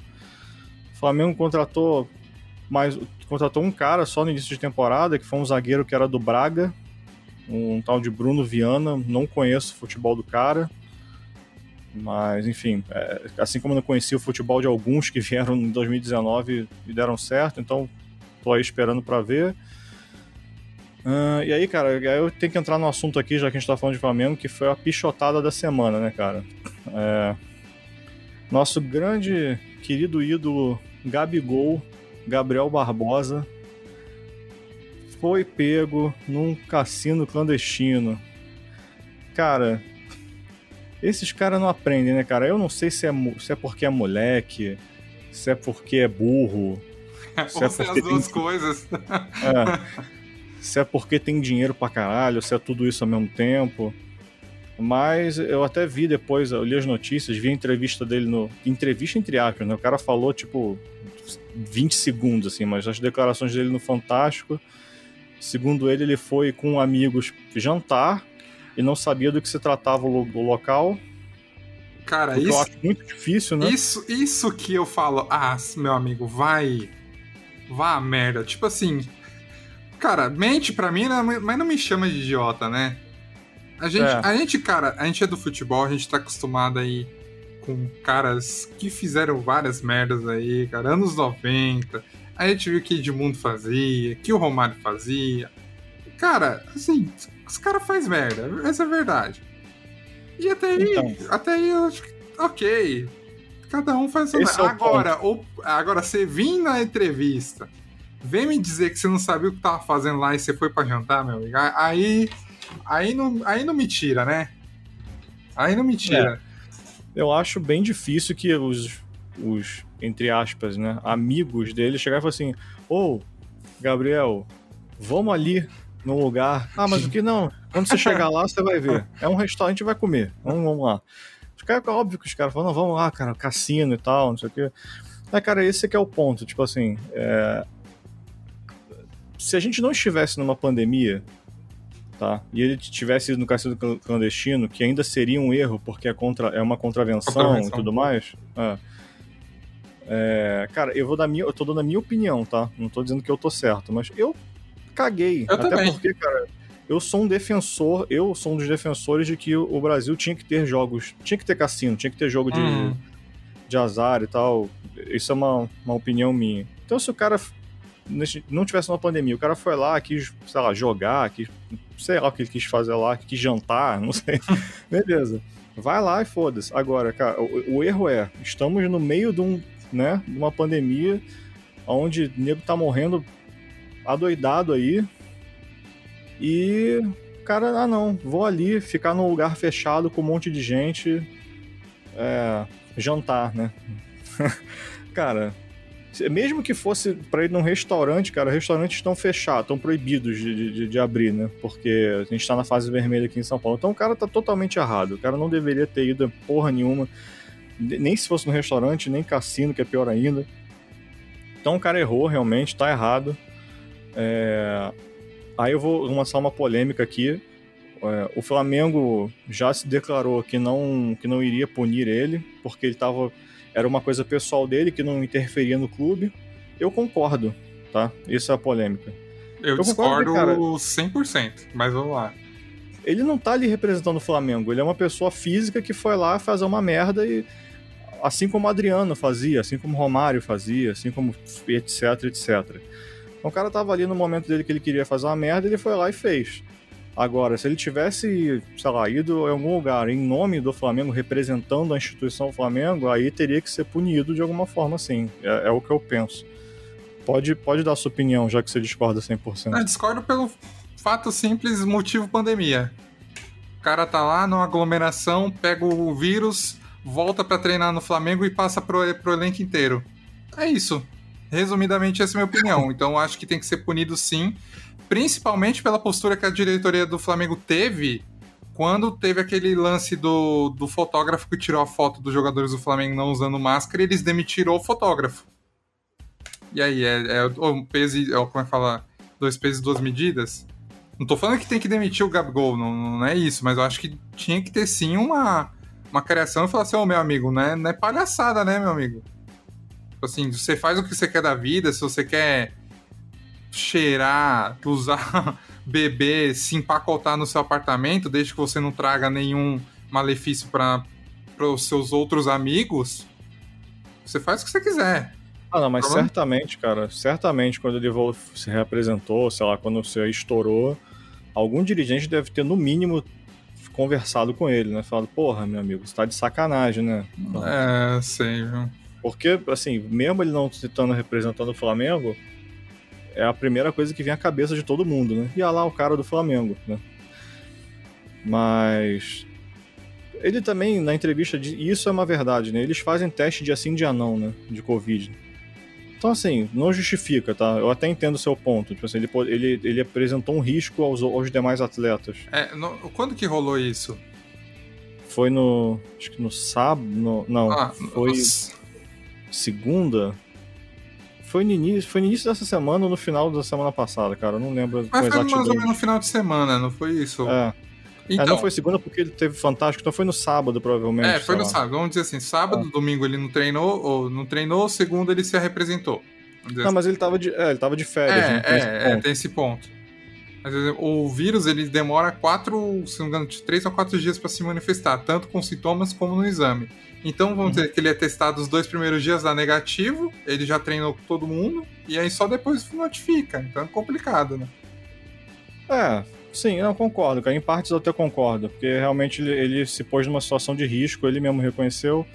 O Flamengo contratou mais contratou um cara só no início de temporada, que foi um zagueiro que era do Braga, um tal de Bruno Viana, não conheço o futebol do cara. Mas, enfim, é, assim como não conheci o futebol de alguns que vieram em 2019 e deram certo, então tô aí esperando para ver. Uh, e aí, cara, eu tenho que entrar no assunto aqui, já que a gente tá falando de Flamengo, que foi a pichotada da semana, né, cara? É... Nosso grande, querido ídolo Gabigol, Gabriel Barbosa, foi pego num cassino clandestino. Cara, esses caras não aprendem, né, cara? Eu não sei se é, se é porque é moleque, se é porque é burro. Se é porque as duas tem... coisas. É se é porque tem dinheiro pra caralho, se é tudo isso ao mesmo tempo. Mas eu até vi depois, eu li as notícias, vi a entrevista dele no. Entrevista entre aspas, né? O cara falou, tipo, 20 segundos, assim, mas as declarações dele no Fantástico. Segundo ele, ele foi com amigos jantar e não sabia do que se tratava o, o local. Cara, isso. Eu acho muito difícil, né? Isso, isso que eu falo, ah, meu amigo, vai. Vá a merda. Tipo assim, Cara, mente pra mim, né, mas não me chama de idiota, né? A gente, é. a gente, cara, a gente é do futebol, a gente tá acostumado aí com caras que fizeram várias merdas aí, cara, anos 90. A gente viu que Edmundo fazia, que o Romário fazia. Cara, assim, os caras fazem merda, essa é a verdade. E até aí, então. até aí eu acho que, ok. Cada um faz o seu. É agora, ou, agora, você vir na entrevista, vem me dizer que você não sabia o que tava fazendo lá e você foi para jantar, meu amigo. Aí, aí, não, aí não me tira, né? Aí não me tira. É. Eu acho bem difícil que os, os, entre aspas, né, amigos dele chegarem e falar assim: Ô, oh, Gabriel, vamos ali no lugar. Ah, mas o que não? Quando você chegar lá, você vai ver. É um restaurante, vai comer. Vamos, vamos lá. Os caras, é óbvio que os caras falam, não, vamos lá, cara, cassino e tal, não sei o quê. Mas, cara, esse que é o ponto. Tipo assim, é... se a gente não estivesse numa pandemia, tá? E ele tivesse ido no cassino clandestino, que ainda seria um erro, porque é, contra, é uma contravenção, contravenção. e tudo mais. É. É, cara, eu vou dar minha, eu tô dando a minha opinião, tá? Não tô dizendo que eu tô certo, mas eu caguei. Eu até também. porque, cara, eu sou um defensor, eu sou um dos defensores de que o Brasil tinha que ter jogos, tinha que ter cassino, tinha que ter jogo de, uhum. de azar e tal. Isso é uma, uma opinião minha. Então, se o cara não tivesse uma pandemia, o cara foi lá, quis, sei lá, jogar, quis, sei lá o que ele quis fazer lá, quis jantar, não sei. Beleza. Vai lá e foda-se. Agora, cara, o, o, erro é, estamos no meio de, um, né, de uma pandemia onde o nego tá morrendo adoidado aí, e, cara, ah não, vou ali ficar num lugar fechado com um monte de gente, é, jantar, né? cara, mesmo que fosse para ir num restaurante, cara, restaurantes estão fechados, estão proibidos de, de, de, abrir, né? Porque a gente tá na fase vermelha aqui em São Paulo. Então o cara tá totalmente errado. O cara não deveria ter ido porra nenhuma, nem se fosse no restaurante, nem cassino, que é pior ainda. Então o cara errou realmente, tá errado. É... Aí eu vou lançar uma polêmica aqui. É, o Flamengo já se declarou que não, que não iria punir ele, porque ele tava. Era uma coisa pessoal dele que não interferia no clube. Eu concordo, tá? Isso é a polêmica. Eu, eu discordo concordo, cara, 100%, mas vamos lá. Ele não tá ali representando o Flamengo, ele é uma pessoa física que foi lá fazer uma merda e. Assim como o Adriano fazia, assim como o Romário fazia, assim como etc, etc. Então o cara tava ali no momento dele que ele queria fazer uma merda, ele foi lá e fez. Agora, se ele tivesse, sei lá, ido em algum lugar em nome do Flamengo, representando a instituição Flamengo, aí teria que ser punido de alguma forma, sim. É, é o que eu penso. Pode, pode dar sua opinião, já que você discorda 100%. Eu discordo pelo fato simples, motivo pandemia. O cara tá lá numa aglomeração, pega o vírus, volta para treinar no Flamengo e passa pro, pro elenco inteiro. É isso. Resumidamente, essa é a minha opinião. Então, acho que tem que ser punido sim, principalmente pela postura que a diretoria do Flamengo teve quando teve aquele lance do, do fotógrafo que tirou a foto dos jogadores do Flamengo não usando máscara eles demitiram o fotógrafo. E aí, é, é o peso, é, como é que fala? Dois pesos e duas medidas? Não tô falando que tem que demitir o Gabigol, não, não é isso, mas eu acho que tinha que ter sim uma, uma criação e falar assim, ô oh, meu amigo, não é, não é palhaçada, né, meu amigo? Tipo assim, você faz o que você quer da vida, se você quer cheirar, usar, beber, se empacotar no seu apartamento, desde que você não traga nenhum malefício para os seus outros amigos, você faz o que você quiser. Ah, não, mas Problema? certamente, cara, certamente quando ele se reapresentou, sei lá, quando você estourou, algum dirigente deve ter, no mínimo, conversado com ele, né? Falado, porra, meu amigo, você tá de sacanagem, né? É, sei, viu? Porque, assim, mesmo ele não se estando representando o Flamengo, é a primeira coisa que vem à cabeça de todo mundo, né? E olha lá o cara do Flamengo, né? Mas. Ele também, na entrevista, de, isso é uma verdade, né? Eles fazem teste de assim dia não, né? De Covid. Então, assim, não justifica, tá? Eu até entendo o seu ponto. Tipo assim, ele, ele, ele apresentou um risco aos, aos demais atletas. É, no, quando que rolou isso? Foi no. Acho que no sábado. No, não, ah, foi segunda. Foi no, início, foi no início dessa semana ou no final da semana passada, cara. Não lembro. Mas foi mais ou menos no final de semana, não foi isso? É. Então, é, não foi segunda porque ele teve fantástico, então foi no sábado, provavelmente. É, foi no lá. sábado. Vamos dizer assim, sábado, é. domingo ele não treinou, ou não treinou, segunda ele se representou. Não, assim. mas ele tava de, é, ele tava de férias. É, né? tem, é, é, tem esse ponto. O vírus ele demora quatro, se não me engano, de três a quatro dias para se manifestar, tanto com sintomas como no exame. Então vamos uhum. dizer que ele é testado os dois primeiros dias dá negativo, ele já treinou com todo mundo, e aí só depois notifica. Então é complicado, né? É, Sim, não, concordo, cara. Em partes eu até concordo, porque realmente ele, ele se pôs numa situação de risco, ele mesmo reconheceu.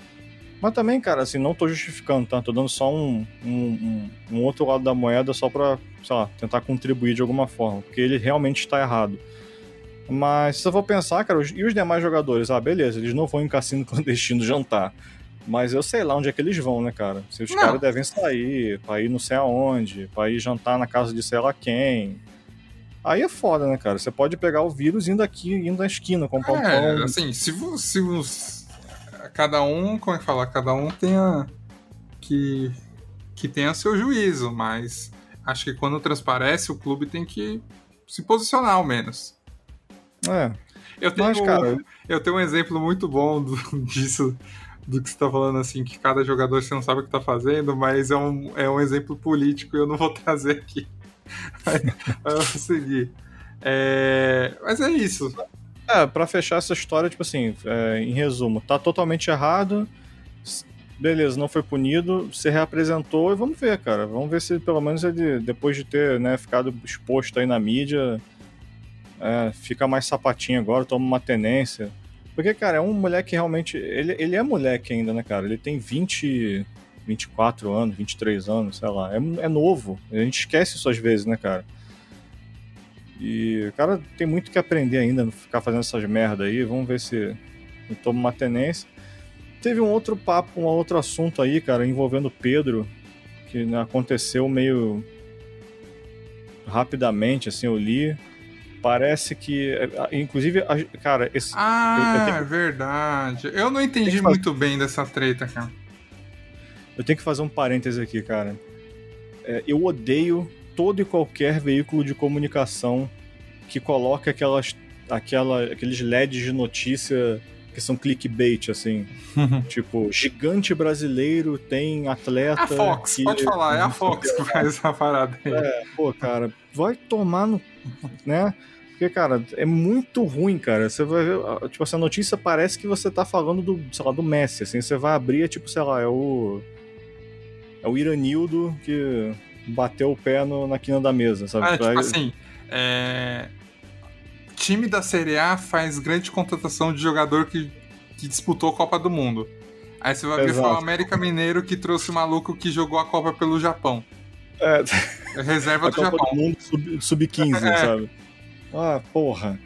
Mas também, cara, assim, não tô justificando, tá? Tô dando só um, um, um outro lado da moeda só pra, sei lá, tentar contribuir de alguma forma, porque ele realmente está errado. Mas se eu for pensar, cara, e os demais jogadores? Ah, beleza, eles não vão em cassino clandestino jantar. Mas eu sei lá onde é que eles vão, né, cara? Se os caras devem sair, pra ir não sei aonde, pra ir jantar na casa de sei lá quem. Aí é foda, né, cara? Você pode pegar o vírus indo aqui, indo na esquina, comprar é, um pão. assim, se, se cada um, como é que fala? Cada um tem a, que, que tenha seu juízo, mas acho que quando transparece, o clube tem que se posicionar ao menos. É. Eu tenho, mas, cara... eu tenho um exemplo muito bom do, disso do que você tá falando, assim, que cada jogador você não sabe o que tá fazendo, mas é um, é um exemplo político e eu não vou trazer aqui. eu vou seguir. É, mas é isso. É, pra fechar essa história, tipo assim, é, em resumo, tá totalmente errado, beleza, não foi punido, se reapresentou e vamos ver, cara. Vamos ver se pelo menos ele, depois de ter né, ficado exposto aí na mídia, é, fica mais sapatinho agora, toma uma tenência. Porque, cara, é um moleque realmente. Ele, ele é moleque ainda, né, cara? Ele tem 20, 24 anos, 23 anos, sei lá. É, é novo. A gente esquece isso às vezes, né, cara? E o cara tem muito que aprender ainda, não ficar fazendo essas merda aí. Vamos ver se toma uma tenência. Teve um outro papo, um outro assunto aí, cara, envolvendo Pedro, que né, aconteceu meio rapidamente, assim, eu li Parece que. Inclusive, cara, esse. Ah, eu, eu tenho... verdade. Eu não entendi muito fazer... bem dessa treta, cara. Eu tenho que fazer um parêntese aqui, cara. É, eu odeio todo e qualquer veículo de comunicação que coloca aquelas, aquela, aqueles LEDs de notícia que são clickbait, assim. tipo, gigante brasileiro tem atleta. A Fox, que... pode falar, é a Fox que faz essa parada aí. É, pô, cara, vai tomar no. né? Porque, cara, é muito ruim, cara. Você vai ver, tipo, essa notícia parece que você tá falando do, sei lá, do Messi, assim. Você vai abrir, é tipo, sei lá, é o. É o Iranildo que bateu o pé no, na quina da mesa, sabe? Ah, tipo assim, é... time da Série A faz grande contratação de jogador que, que disputou a Copa do Mundo. Aí você vai ver o América Mineiro que trouxe o maluco que jogou a Copa pelo Japão. É. Reserva do Japão. Do mundo sub-15, sub é. sabe? Ah, porra.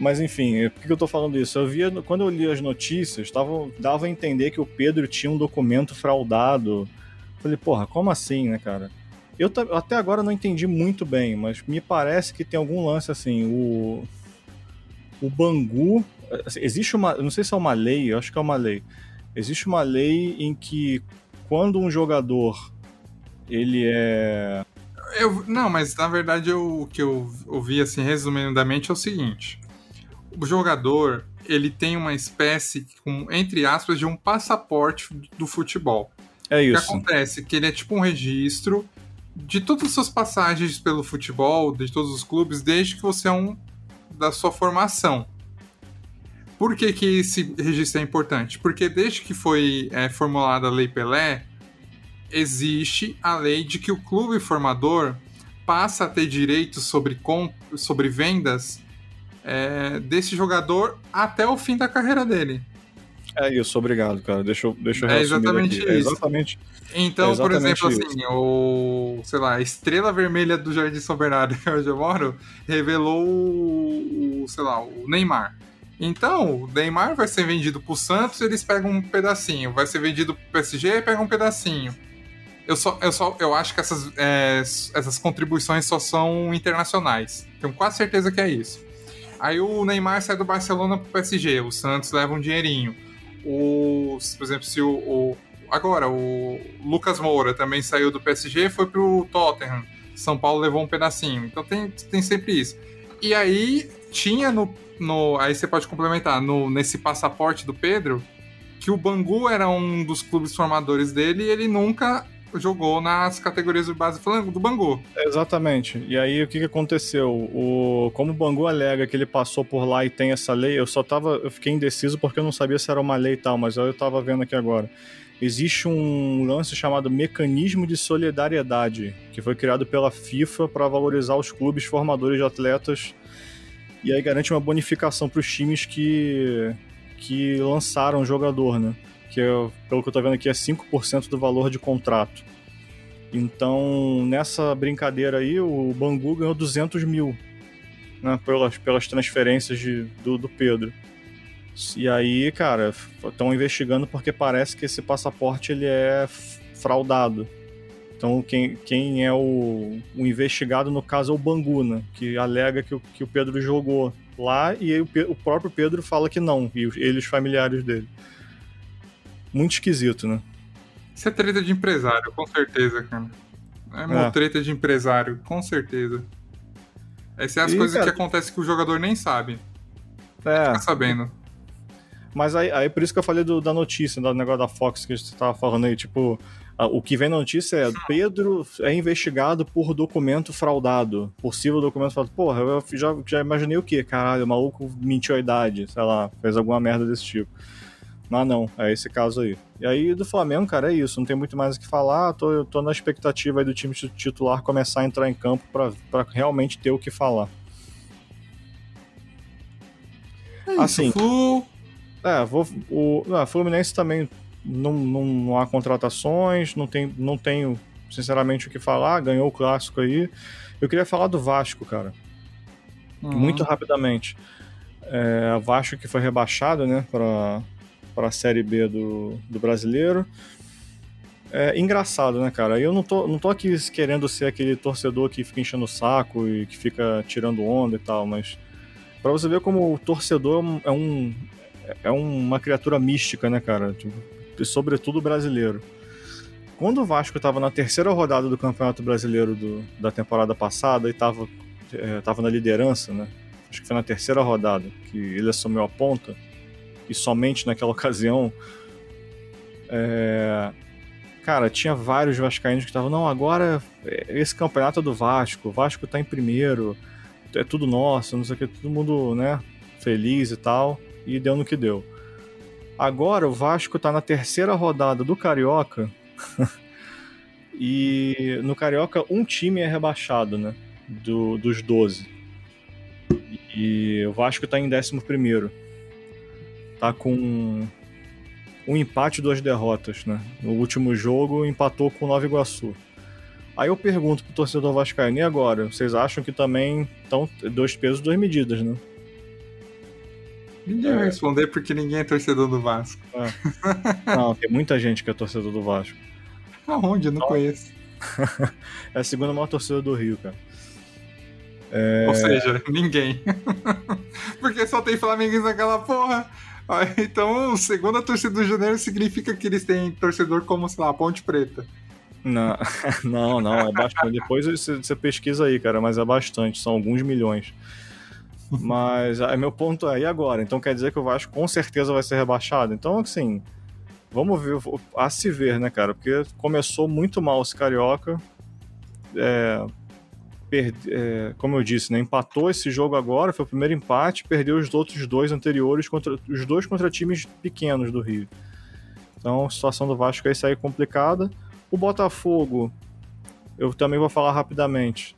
Mas enfim, por que eu tô falando isso? Eu via, quando eu li as notícias, tava, dava a entender que o Pedro tinha um documento fraudado. Falei, porra, como assim, né, cara? Eu até agora não entendi muito bem, mas me parece que tem algum lance assim. O, o Bangu. Assim, existe uma. Não sei se é uma lei, eu acho que é uma lei. Existe uma lei em que quando um jogador ele é eu, não, mas na verdade eu, o que eu ouvi, assim, resumidamente, é o seguinte. O jogador, ele tem uma espécie, com, entre aspas, de um passaporte do futebol. É isso. O que acontece? Que ele é tipo um registro de todas as suas passagens pelo futebol, de todos os clubes, desde que você é um da sua formação. Por que, que esse registro é importante? Porque desde que foi é, formulada a Lei Pelé, existe a lei de que o clube formador passa a ter direitos sobre, sobre vendas é, desse jogador até o fim da carreira dele. É isso, obrigado, cara. Deixa eu, deixa eu é exatamente aqui. É isso. É exatamente. Então, é exatamente por exemplo, isso. assim, o, sei lá, a estrela vermelha do Jardim São Bernardo, que é onde eu moro, revelou o, sei lá, o Neymar. Então, o Neymar vai ser vendido pro Santos, eles pegam um pedacinho. Vai ser vendido pro PSG, pegam um pedacinho. Eu só, eu só eu acho que essas, é, essas contribuições só são internacionais. Tenho quase certeza que é isso. Aí o Neymar sai do Barcelona pro PSG, o Santos leva um dinheirinho. O, por exemplo, se o, o agora o Lucas Moura também saiu do PSG, foi pro Tottenham. São Paulo levou um pedacinho. Então tem, tem sempre isso. E aí tinha no, no aí você pode complementar no nesse passaporte do Pedro que o Bangu era um dos clubes formadores dele e ele nunca jogou nas categorias de base do Bangu. Exatamente. E aí o que, que aconteceu? O, como o Bangu alega que ele passou por lá e tem essa lei, eu só tava. Eu fiquei indeciso porque eu não sabia se era uma lei e tal, mas eu tava vendo aqui agora. Existe um lance chamado Mecanismo de Solidariedade, que foi criado pela FIFA para valorizar os clubes formadores de atletas E aí garante uma bonificação para os times que, que lançaram o jogador, né? Que, é, pelo que eu tô vendo aqui, é 5% do valor de contrato. Então, nessa brincadeira aí, o Bangu ganhou 200 mil né, pelas, pelas transferências de, do, do Pedro. E aí, cara, estão investigando porque parece que esse passaporte ele é fraudado. Então, quem, quem é o, o investigado, no caso, é o Bangu, né, que alega que o, que o Pedro jogou lá e o, o próprio Pedro fala que não, e ele os familiares dele. Muito esquisito, né? Isso é treta de empresário, com certeza, cara. É uma é. treta de empresário, com certeza. Essas são as e, coisas cara... que acontecem que o jogador nem sabe. É. Fica sabendo. Mas aí, aí por isso que eu falei do, da notícia, do negócio da Fox que a gente tava falando aí, tipo, o que vem na notícia é Pedro é investigado por documento fraudado. Possível documento fraudado. Porra, eu já, já imaginei o quê? Caralho, o maluco mentiu a idade, sei lá, fez alguma merda desse tipo. Mas não, é esse caso aí. E aí do Flamengo, cara, é isso. Não tem muito mais o que falar. Tô, tô na expectativa aí do time titular começar a entrar em campo para realmente ter o que falar. É assim, Flu. É, vou, o não, Fluminense também não, não, não, há contratações, não, tem, não tenho sinceramente o que falar. Ganhou o clássico aí. Eu queria falar do Vasco, cara. Uhum. Muito rapidamente. É, Vasco que foi rebaixado, né, para para a Série B do, do brasileiro. É engraçado, né, cara? Eu não tô, não tô aqui querendo ser aquele torcedor que fica enchendo o saco e que fica tirando onda e tal, mas para você ver como o torcedor é um é uma criatura mística, né, cara? Tipo, e sobretudo brasileiro. Quando o Vasco estava na terceira rodada do Campeonato Brasileiro do, da temporada passada e estava é, tava na liderança, né? Acho que foi na terceira rodada que ele assumiu a ponta e somente naquela ocasião, é... cara, tinha vários vascaínos que estavam, não, agora é, esse campeonato é do Vasco, o Vasco tá em primeiro, é tudo nosso, não sei o que, todo mundo, né, feliz e tal, e deu no que deu. Agora o Vasco tá na terceira rodada do Carioca, e no Carioca um time é rebaixado, né, do, dos 12. E o Vasco tá em décimo primeiro tá com um empate e duas derrotas, né? No último jogo empatou com o Nova Iguaçu. Aí eu pergunto pro torcedor vascaíno, e agora? Vocês acham que também estão dois pesos, duas medidas, né? Ninguém é. vai responder porque ninguém é torcedor do Vasco. É. Não, tem muita gente que é torcedor do Vasco. Aonde? Eu não conheço. é a segunda maior torcida do Rio, cara. É... Ou seja, ninguém. porque só tem flamenguista naquela porra. Então, segundo a torcida do Janeiro, significa que eles têm torcedor como, sei lá, Ponte Preta. Não, não, não, é bastante. Depois você, você pesquisa aí, cara, mas é bastante, são alguns milhões. Mas aí meu ponto é, e agora? Então quer dizer que o Vasco com certeza vai ser rebaixado? Então, assim, vamos ver, a se ver, né, cara? Porque começou muito mal esse Carioca. É, é, como eu disse, né, empatou esse jogo agora, foi o primeiro empate, perdeu os outros dois anteriores, contra, os dois contra times pequenos do Rio. Então a situação do Vasco aí sai complicada. O Botafogo, eu também vou falar rapidamente.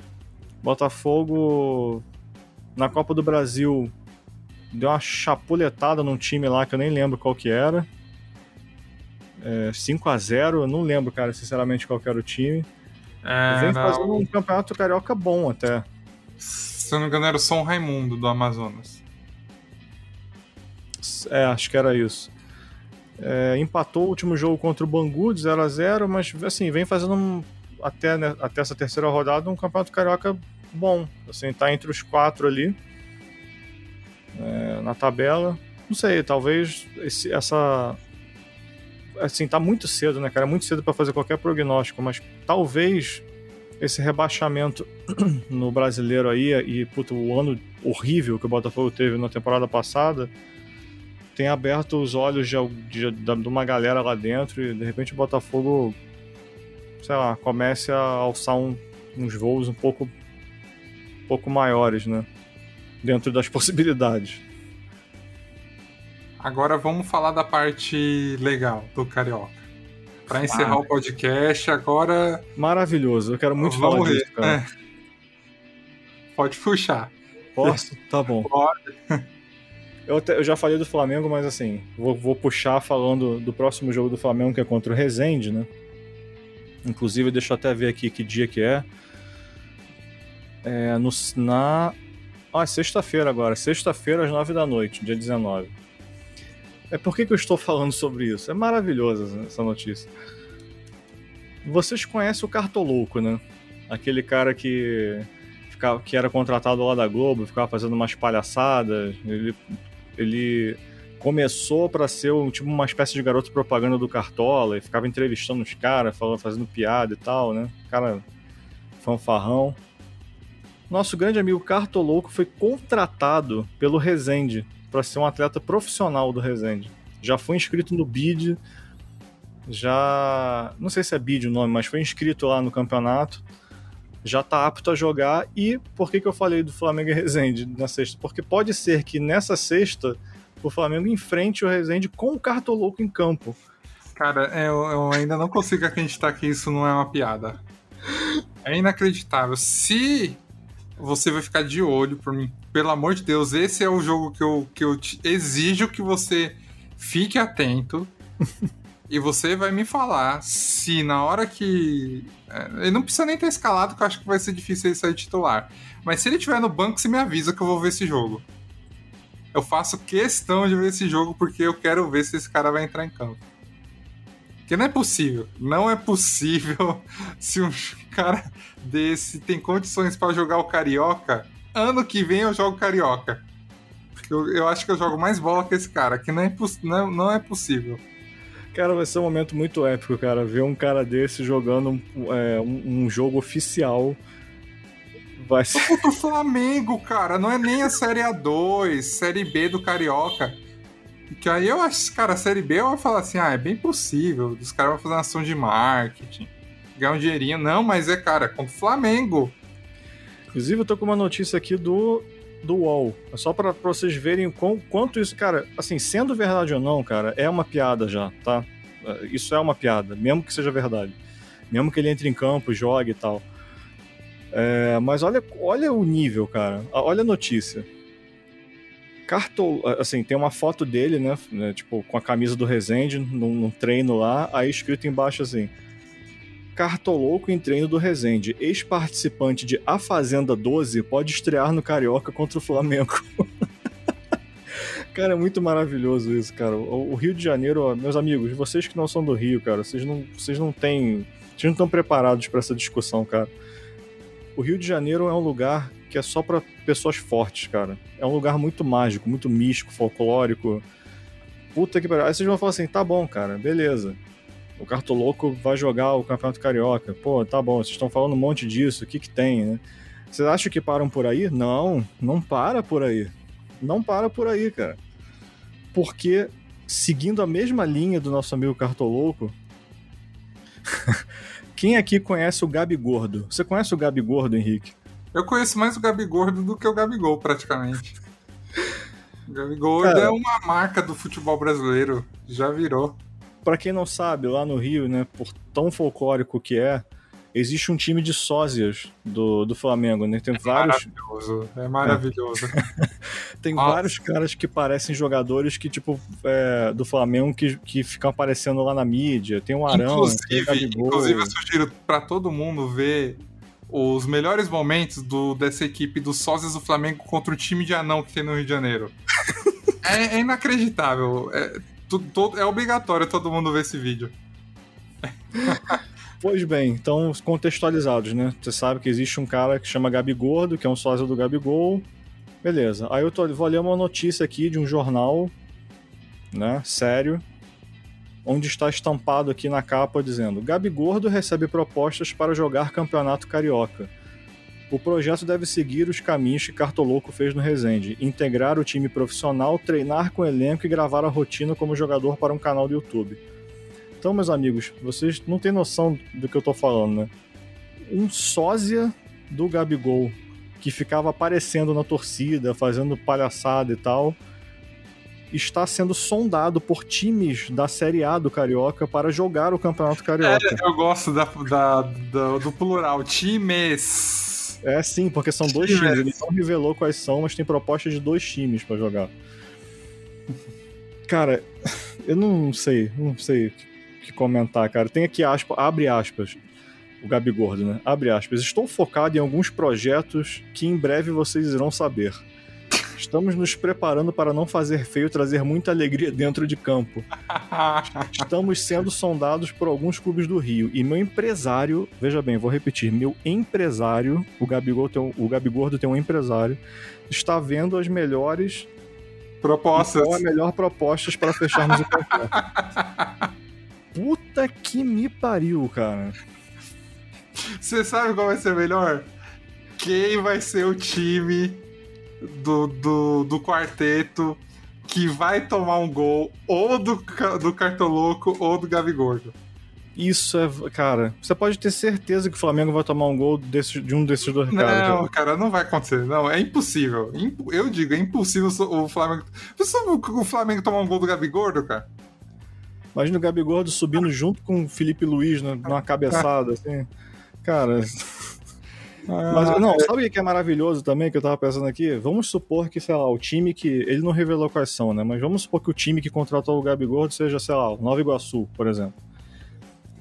Botafogo na Copa do Brasil deu uma chapuletada num time lá que eu nem lembro qual que era. É, 5 a 0 eu não lembro, cara, sinceramente, qual que era o time. É, vem fazendo um campeonato carioca bom até. Se eu não me engano, era o São Raimundo do Amazonas. É, acho que era isso. É, empatou o último jogo contra o Bangu de 0 a 0 mas assim, vem fazendo um, até, né, até essa terceira rodada um campeonato carioca bom. Assim, tá entre os quatro ali é, na tabela. Não sei, talvez esse, essa assim, tá muito cedo, né, cara? É muito cedo para fazer qualquer prognóstico, mas talvez esse rebaixamento no brasileiro aí e puto, o ano horrível que o Botafogo teve na temporada passada tem aberto os olhos de, de, de uma galera lá dentro e de repente o Botafogo, sei lá, comece a alçar um, uns voos um pouco, um pouco maiores, né? Dentro das possibilidades. Agora vamos falar da parte legal do Carioca. Para encerrar o podcast, agora. Maravilhoso, eu quero muito vamos falar disso, cara. É. Pode puxar. Posso? Tá bom. Pode. Eu, até- eu já falei do Flamengo, mas assim, vou, vou puxar falando do próximo jogo do Flamengo, que é contra o Rezende, né? Inclusive, deixa eu até ver aqui que dia que é. É no, na. Ah, sexta-feira agora. Sexta-feira às nove da noite, dia 19. É por que, que eu estou falando sobre isso? É maravilhosa essa- notícia. Vocês conhecem o Cartolouco, né? Aquele cara que, ficava, que era contratado lá da Globo, ficava fazendo umas palhaçadas. Ele, ele começou para ser um, tipo uma espécie de garoto propaganda do Cartola e ficava entrevistando os caras, fazendo piada e tal, né? Cara fanfarrão. Nosso grande amigo Cartolouco foi contratado pelo Resende para ser um atleta profissional do Resende. Já foi inscrito no BID, já. Não sei se é BID o nome, mas foi inscrito lá no campeonato. Já tá apto a jogar. E por que, que eu falei do Flamengo e Resende na sexta? Porque pode ser que nessa sexta o Flamengo enfrente o Resende com o Cartolouco em campo. Cara, eu, eu ainda não consigo acreditar que isso não é uma piada. É inacreditável. Se você vai ficar de olho por mim, pelo amor de Deus, esse é o jogo que eu, que eu te exijo que você fique atento. e você vai me falar se na hora que. é, Ele não precisa nem ter escalado, que eu acho que vai ser difícil ele sair titular. Mas se ele estiver no banco, você me avisa que eu vou ver esse jogo. Eu faço questão de ver esse jogo porque eu quero ver se esse cara vai entrar em campo. Porque não é possível. Não é possível se um cara desse tem condições pra jogar o Carioca. Ano que vem eu jogo Carioca. Eu, eu acho que eu jogo mais bola que esse cara, que não é, não, não é possível. Cara, vai ser um momento muito épico, cara. Ver um cara desse jogando um, é, um- um jogo oficial. Vai ser. Contra o Flamengo, cara, não é nem a Série A2, Série B do Carioca. Que aí eu acho, cara, a Série B eu vou falar assim, ah, é bem possível. Os caras vão fazer uma ação de marketing, ganhar um dinheirinho. Não, mas é, cara, contra o Flamengo. Inclusive, eu tô com uma notícia aqui do, do UOL. É só pra vocês verem quão- quanto isso. Cara, assim, sendo verdade ou não, cara, é uma piada já, tá? É, Isso é uma piada, mesmo que seja verdade. Mesmo que ele entre em campo, jogue e tal. É, mas olha, olha o nível, cara. Olha a notícia. Cartol, assim, tem uma foto dele, né? né, Tipo, com a camisa do Resende, num, num treino lá, aí escrito embaixo assim: Cartolouco em treino do Resende. Ex-participante de A Fazenda 12 pode estrear no Carioca contra o Flamengo. cara, é muito maravilhoso isso, cara. O, o Rio de Janeiro, ó, meus amigos, vocês que não são do Rio, cara, vocês não, vocês não têm. Vocês não estão preparados para essa discussão, cara. O Rio de Janeiro é um lugar que é só para pessoas fortes, cara. É um lugar muito mágico, muito místico, folclórico. Puta que pariu. Aí vocês vão falar assim: tá bom, cara, beleza. O Cartoloco vai jogar o Campeonato Carioca. Pô, tá bom, vocês estão falando um monte disso, o que que tem, né? Vocês acham que param por aí? Não, não para por aí. Não para por aí, cara. Porque, seguindo a mesma linha do nosso amigo Cartoloco, quem aqui conhece o Gabi Gordo? Você conhece o Gabi Gordo, Henrique? Eu conheço mais o Gabigordo do que o Gabigol, praticamente. O Gabigordo Cara. é uma marca do futebol brasileiro. Já virou. Pra quem não sabe, lá no Rio, né, por tão folclórico que é, existe um time de sósias do, do Flamengo, né? Tem vários, Maravilhoso. É maravilhoso. tem Nossa. vários caras que parecem jogadores que, tipo, é, do Flamengo que, que ficam aparecendo lá na mídia. Tem o Arão, tem o inclusive, inclusive, eu sugiro pra todo mundo ver os melhores momentos do, dessa equipe dos sócios do Flamengo contra o time de anão que tem no Rio de Janeiro. é, é inacreditável. É, é obrigatório todo mundo ver esse vídeo. Pois bem, então contextualizados, né? Você sabe que existe um cara que chama Gabi Gordo, que é um sósia do Gabigol. Beleza. Aí eu tô, vou ler uma notícia aqui de um jornal, né? Sério. Onde está estampado aqui na capa dizendo: Gabi Gordo recebe propostas para jogar Campeonato Carioca. O projeto deve seguir os caminhos que Cartoloco fez no Resende: integrar o time profissional, treinar com o elenco e gravar a rotina como jogador para um canal do YouTube. Então, meus amigos, vocês não têm noção do que eu tô falando, né? Um sósia do Gabigol, que ficava aparecendo na torcida, fazendo palhaçada e tal, está sendo sondado por times da Série A do Carioca para jogar o Campeonato Carioca. Eu gosto da, da- da- do plural. Times. É sim, porque são dois Que times. merda. Ele não revelou quais são, mas tem propostas de dois times pra jogar. Cara, eu não sei, não sei o que- o que comentar, cara. Tem aqui aspa, abre aspas. O Gabi Gordo, né? Abre aspas. Estou focado em alguns projetos que em breve vocês irão saber. Estamos nos preparando para não fazer feio trazer muita alegria dentro de campo. Estamos sendo sondados por alguns clubes do Rio. E meu empresário, veja bem, vou repetir, meu empresário, o Gabigol tem o Gabigordo tem um empresário, está vendo as melhores Propostas. qual a melhor propostas para fecharmos o contrato. Puta que me pariu, cara. Você sabe qual vai ser melhor? Quem vai ser o time do, do, do quarteto que vai tomar um gol ou do, do Cartoloco ou do Gabigordo? Isso é, cara, você pode ter certeza que o Flamengo vai tomar um gol desse, de um desses dois caras. Não, cara, não vai acontecer. Não, é impossível. Impo- Eu digo, é impossível o Flamengo. Você o Flamengo tomar um gol do Gabigordo, cara? Imagina o Gabigordo subindo junto com o Felipe Luiz numa cabeçada, assim. Cara, Mas, Ah, não, sabe o que é maravilhoso também que eu tava pensando aqui? Vamos supor que, sei lá, o time que. Ele não revelou quais são, né? Mas vamos supor que o time que contratou o Gabigordo seja, sei lá, o Nova Iguaçu, por exemplo.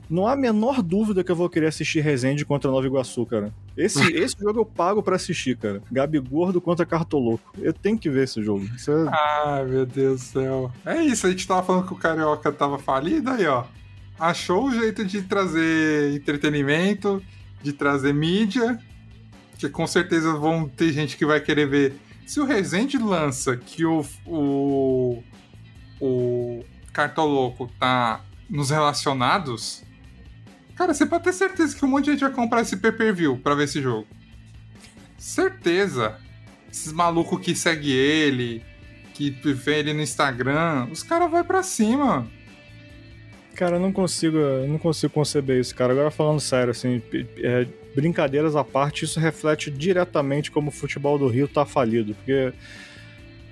Não há a menor dúvida que eu vou querer assistir Resende contra Nova Iguaçu, cara. Esse, esse jogo eu pago pra assistir, cara. Gabigordo contra Cartoloco. Eu tenho que ver esse jogo. Isso é- Ai, meu Deus do céu. É isso, a gente tava falando que o Carioca tava falido, aí, ó. Achou o jeito de trazer entretenimento, de trazer mídia, que com certeza vão ter gente que vai querer ver. Se o Rezende lança que o, o, o Cartoloco tá nos relacionados, cara, você pode ter certeza que um monte de gente vai comprar esse pay-per-view pra ver esse jogo. Certeza esses malucos que segue ele, que vê ele no Instagram, os caras vão pra cima. Cara, eu não consigo, eu não consigo conceber isso, cara. Agora falando sério, assim, é, brincadeiras à parte, isso reflete diretamente como o futebol do Rio tá falido, porque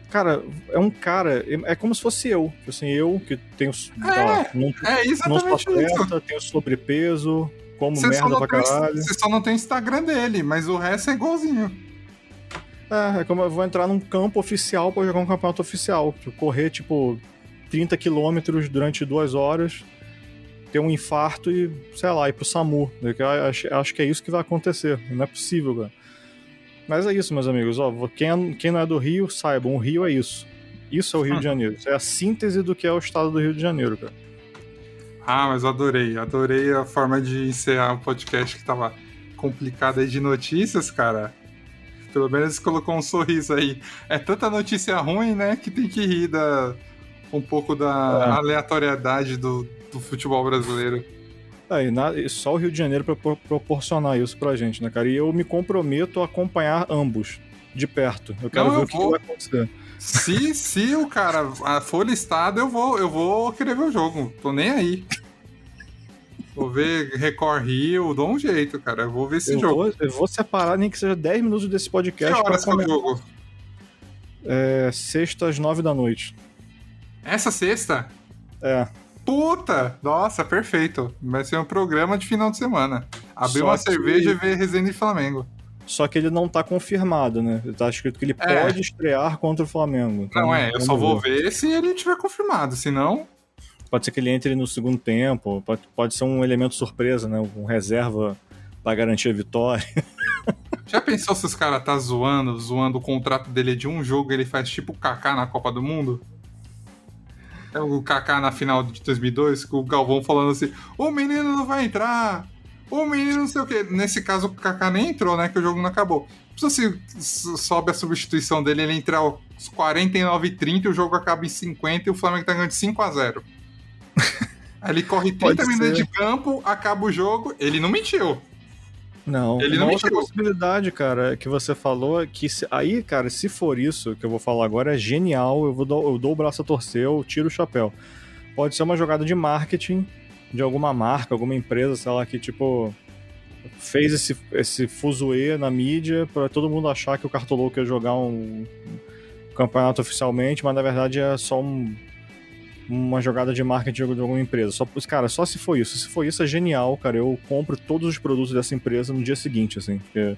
cara, é um cara, é como se fosse eu, assim, eu que tenho, sei lá, não, É não sou exatamente isso. atleta, tenho sobrepeso, como Você merda não pra caralho. você só não tem Instagram dele, mas o resto é igualzinho. É, é como eu vou entrar num campo oficial pra jogar um campeonato oficial, tipo, correr tipo 30 quilômetros durante duas horas, ter um infarto e, sei lá, ir pro SAMU. Acho, acho que é isso que vai acontecer. Não é possível, cara. Mas é isso, meus amigos. Ó, quem, é- quem não é do Rio, saibam, o Rio é isso. Isso é o Rio de Janeiro. Isso é a síntese do que é o estado do Rio de Janeiro, cara. Ah, mas eu adorei. Adorei a forma de encerrar o podcast que tava complicado aí de notícias, cara. Pelo menos colocou um sorriso aí. É tanta notícia ruim, né, que tem que rir da, um pouco da É. aleatoriedade do, do futebol brasileiro. Aí, na- só o Rio de Janeiro pra pro- proporcionar isso pra gente, né, cara? E eu me comprometo a acompanhar ambos de perto. Eu quero Não, ver eu o que, vou. que vai acontecer. Se, se o cara ah, for listado, eu vou, eu vou querer ver o jogo. Tô nem aí. Vou ver Record Rio, dou um jeito, cara. Eu vou ver esse Eu jogo. vou, eu vou separar nem que seja 10 minutos desse Que podcast pra horas que é o jogo? É, sexta às 9 da noite. Essa sexta? É. Puta! Nossa, perfeito. Vai ser um programa de final de semana. Abrir Só uma que- cerveja e ver Resende e Flamengo. Só que ele não tá confirmado, né? Tá escrito que ele É. pode estrear contra o Flamengo. Então, Não é, eu só vou ver. se ele tiver confirmado, senão. Pode ser que ele entre no segundo tempo, pode, pode ser um elemento surpresa, né? Um reserva pra garantir a vitória. Já pensou se os caras tá zoando, zoando o contrato dele de um jogo ele faz tipo o Kaká na Copa do Mundo? O Kaká na final de 2002, com o Galvão falando assim: o menino não vai entrar, o menino não sei o quê. Nesse caso, o Kaká nem entrou, né? Que o jogo não acabou. Se sobe a substituição dele, ele entra aos 49 e 30, o jogo acaba em 50 e o Flamengo tá ganhando de 5 a 0 Aí ele corre 30 Pode minutos ser. de campo, acaba o jogo, ele não mentiu. Não, Ele uma não outra mentiu. possibilidade, cara, que você falou que se- aí, cara, se for isso que eu vou falar agora, é genial. Eu, vou dar- eu dou o braço a torcer, eu tiro o chapéu. Pode ser uma jogada de marketing de alguma marca, alguma empresa, sei lá, que tipo fez esse, esse fuzuê na mídia pra todo mundo achar que o Cartoloco ia jogar um campeonato oficialmente, mas na verdade é só um- uma jogada de marketing de alguma empresa. Só, cara, só se for isso. Se for isso, é genial, cara. Eu compro todos os produtos dessa empresa no dia seguinte, assim. Porque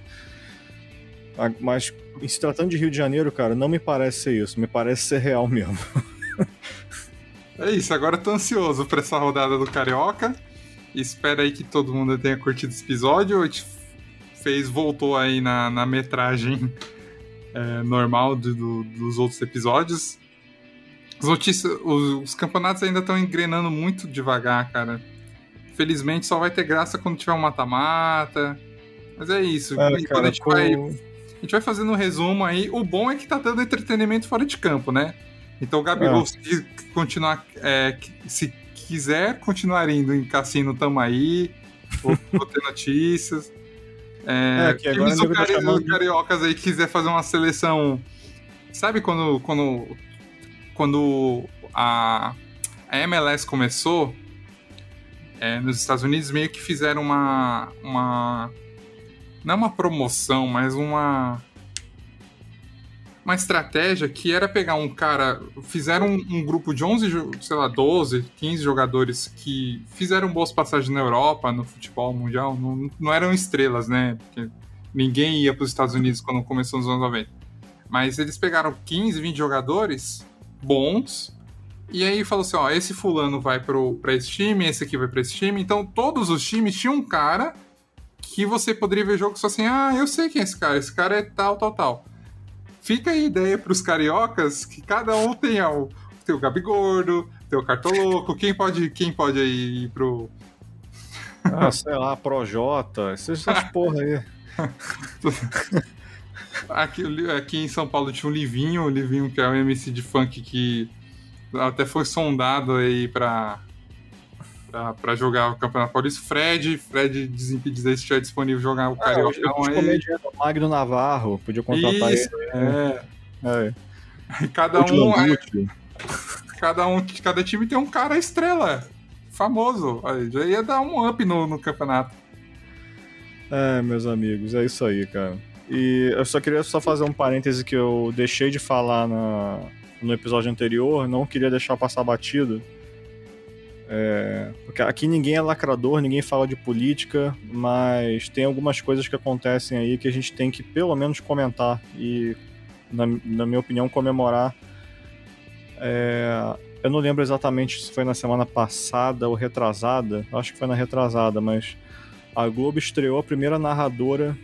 Mas se tratando de Rio de Janeiro, cara, não me parece ser isso. Me parece ser real mesmo. É isso, agora eu tô ansioso pra essa rodada do Carioca. Espero aí que todo mundo tenha curtido esse episódio. A fez, voltou aí na, na metragem é, normal do, do, dos outros episódios. As notícias, os, os campeonatos ainda estão engrenando muito devagar, cara. Felizmente só vai ter graça quando tiver um mata-mata. Mas é isso. É, cara, a, gente vai, a gente vai fazendo um resumo aí. O bom é que tá dando entretenimento fora de campo, né? Então o Gabigol, é. se continuar, é, se quiser continuar indo em cassino, tamo aí. Vou, vou ter notícias. É, é que agora o cari chamando... Cariocas aí quiser fazer uma seleção. Sabe quando, quando, quando a, MLS começou? É, nos Estados Unidos meio que fizeram uma, uma. Não uma promoção, mas uma uma estratégia que era pegar um cara. Fizeram um, um, grupo de 11, sei lá, 12, 15 jogadores que fizeram boas passagens na Europa, no futebol mundial. Não, não eram estrelas, né? Porque ninguém ia para os Estados Unidos quando começou nos anos 90. Mas eles pegaram 15, 20 jogadores bons. E aí falou assim: ó, esse fulano vai para esse time, esse aqui vai para esse time. Então todos os times tinham um cara que você poderia ver jogo só assim: ah, eu sei quem é esse cara, esse cara é tal, tal, tal. Fica a ideia pros cariocas que cada um tenha o, tem o Gabigordo, tem o Cartoloco, quem pode, quem pode aí ir pro... Ah, sei lá, Projota, essas porra aí. aqui, aqui em São Paulo tinha um Livinho, o Livinho que é um MC de funk que até foi sondado aí pra, para jogar o Campeonato Paulista. Fred, Fred Desimpedidos aí se estiver disponível jogar o ah, Carioca. Ah, o Magno Navarro, podia contratar Isso, ele. É. é. Cada um. É, cada um, cada time tem um cara estrela, famoso. Aí, já ia dar um up no, no campeonato. É, meus amigos, é isso aí, cara. E eu só queria só fazer um parêntese que eu deixei de falar na, no episódio anterior, não queria deixar passar batido é, porque aqui ninguém é lacrador, ninguém fala de política, mas tem algumas coisas que acontecem aí que a gente tem que pelo menos comentar e, na, na minha opinião, comemorar. É, eu não lembro exatamente se foi na semana passada ou retrasada, acho que foi na retrasada, mas a Globo estreou a primeira narradora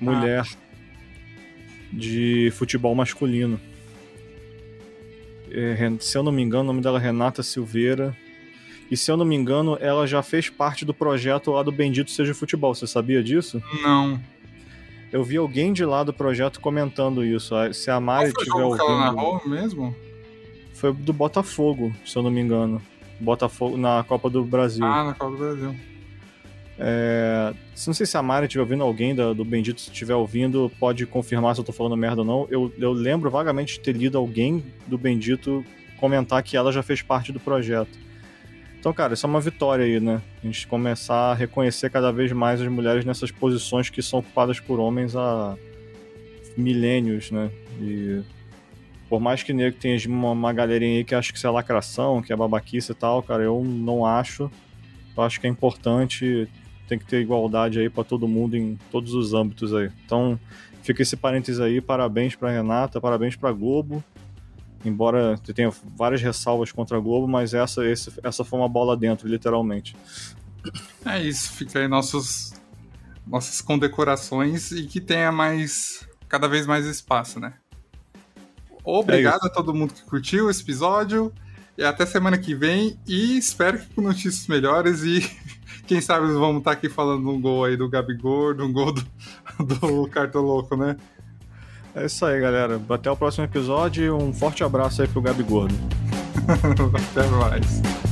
mulher ah. de futebol masculino. É, se eu não me engano, o nome dela é Renata Silveira. E se eu não me engano, ela já fez parte do projeto lá do Bendito Seja Futebol. Você sabia disso? Não. Eu vi alguém de lá do projeto comentando isso. Se a Mari Qual foi tiver ouvindo... ela narrou mesmo? Foi do Botafogo, se eu não me engano. Botafogo na Copa do Brasil. Ah, na Copa do Brasil. É, não sei se a Mari estiver ouvindo, alguém do, Bendito estiver ouvindo, pode confirmar se eu tô falando merda ou não. Eu, eu lembro vagamente de ter lido alguém do Bendito comentar que ela já fez parte do projeto. Então, cara, isso é uma vitória aí, né? A gente começar a reconhecer cada vez mais as mulheres nessas posições que são ocupadas por homens há milênios, né? E por mais que nego tenha uma, uma galerinha aí que acha que isso é lacração, que é babaquice e tal, cara, eu não acho. Eu acho que é importante tem que ter igualdade aí para todo mundo em todos os âmbitos aí. Então, fica esse parênteses aí, parabéns para Renata, parabéns para Globo. Embora tenha várias ressalvas contra a Globo, mas essa, essa foi uma bola dentro, literalmente. É isso, fica aí nossos, nossas condecorações e que tenha mais, cada vez mais espaço, né? Obrigado é a todo mundo que curtiu esse episódio. E até semana que vem. E espero que com notícias melhores e quem sabe vamos estar aqui falando um gol aí do Gabigol, um gol do, do Cartoloco, né? É isso aí, galera. Até o próximo episódio. Um forte abraço aí pro Gabigol. Até mais.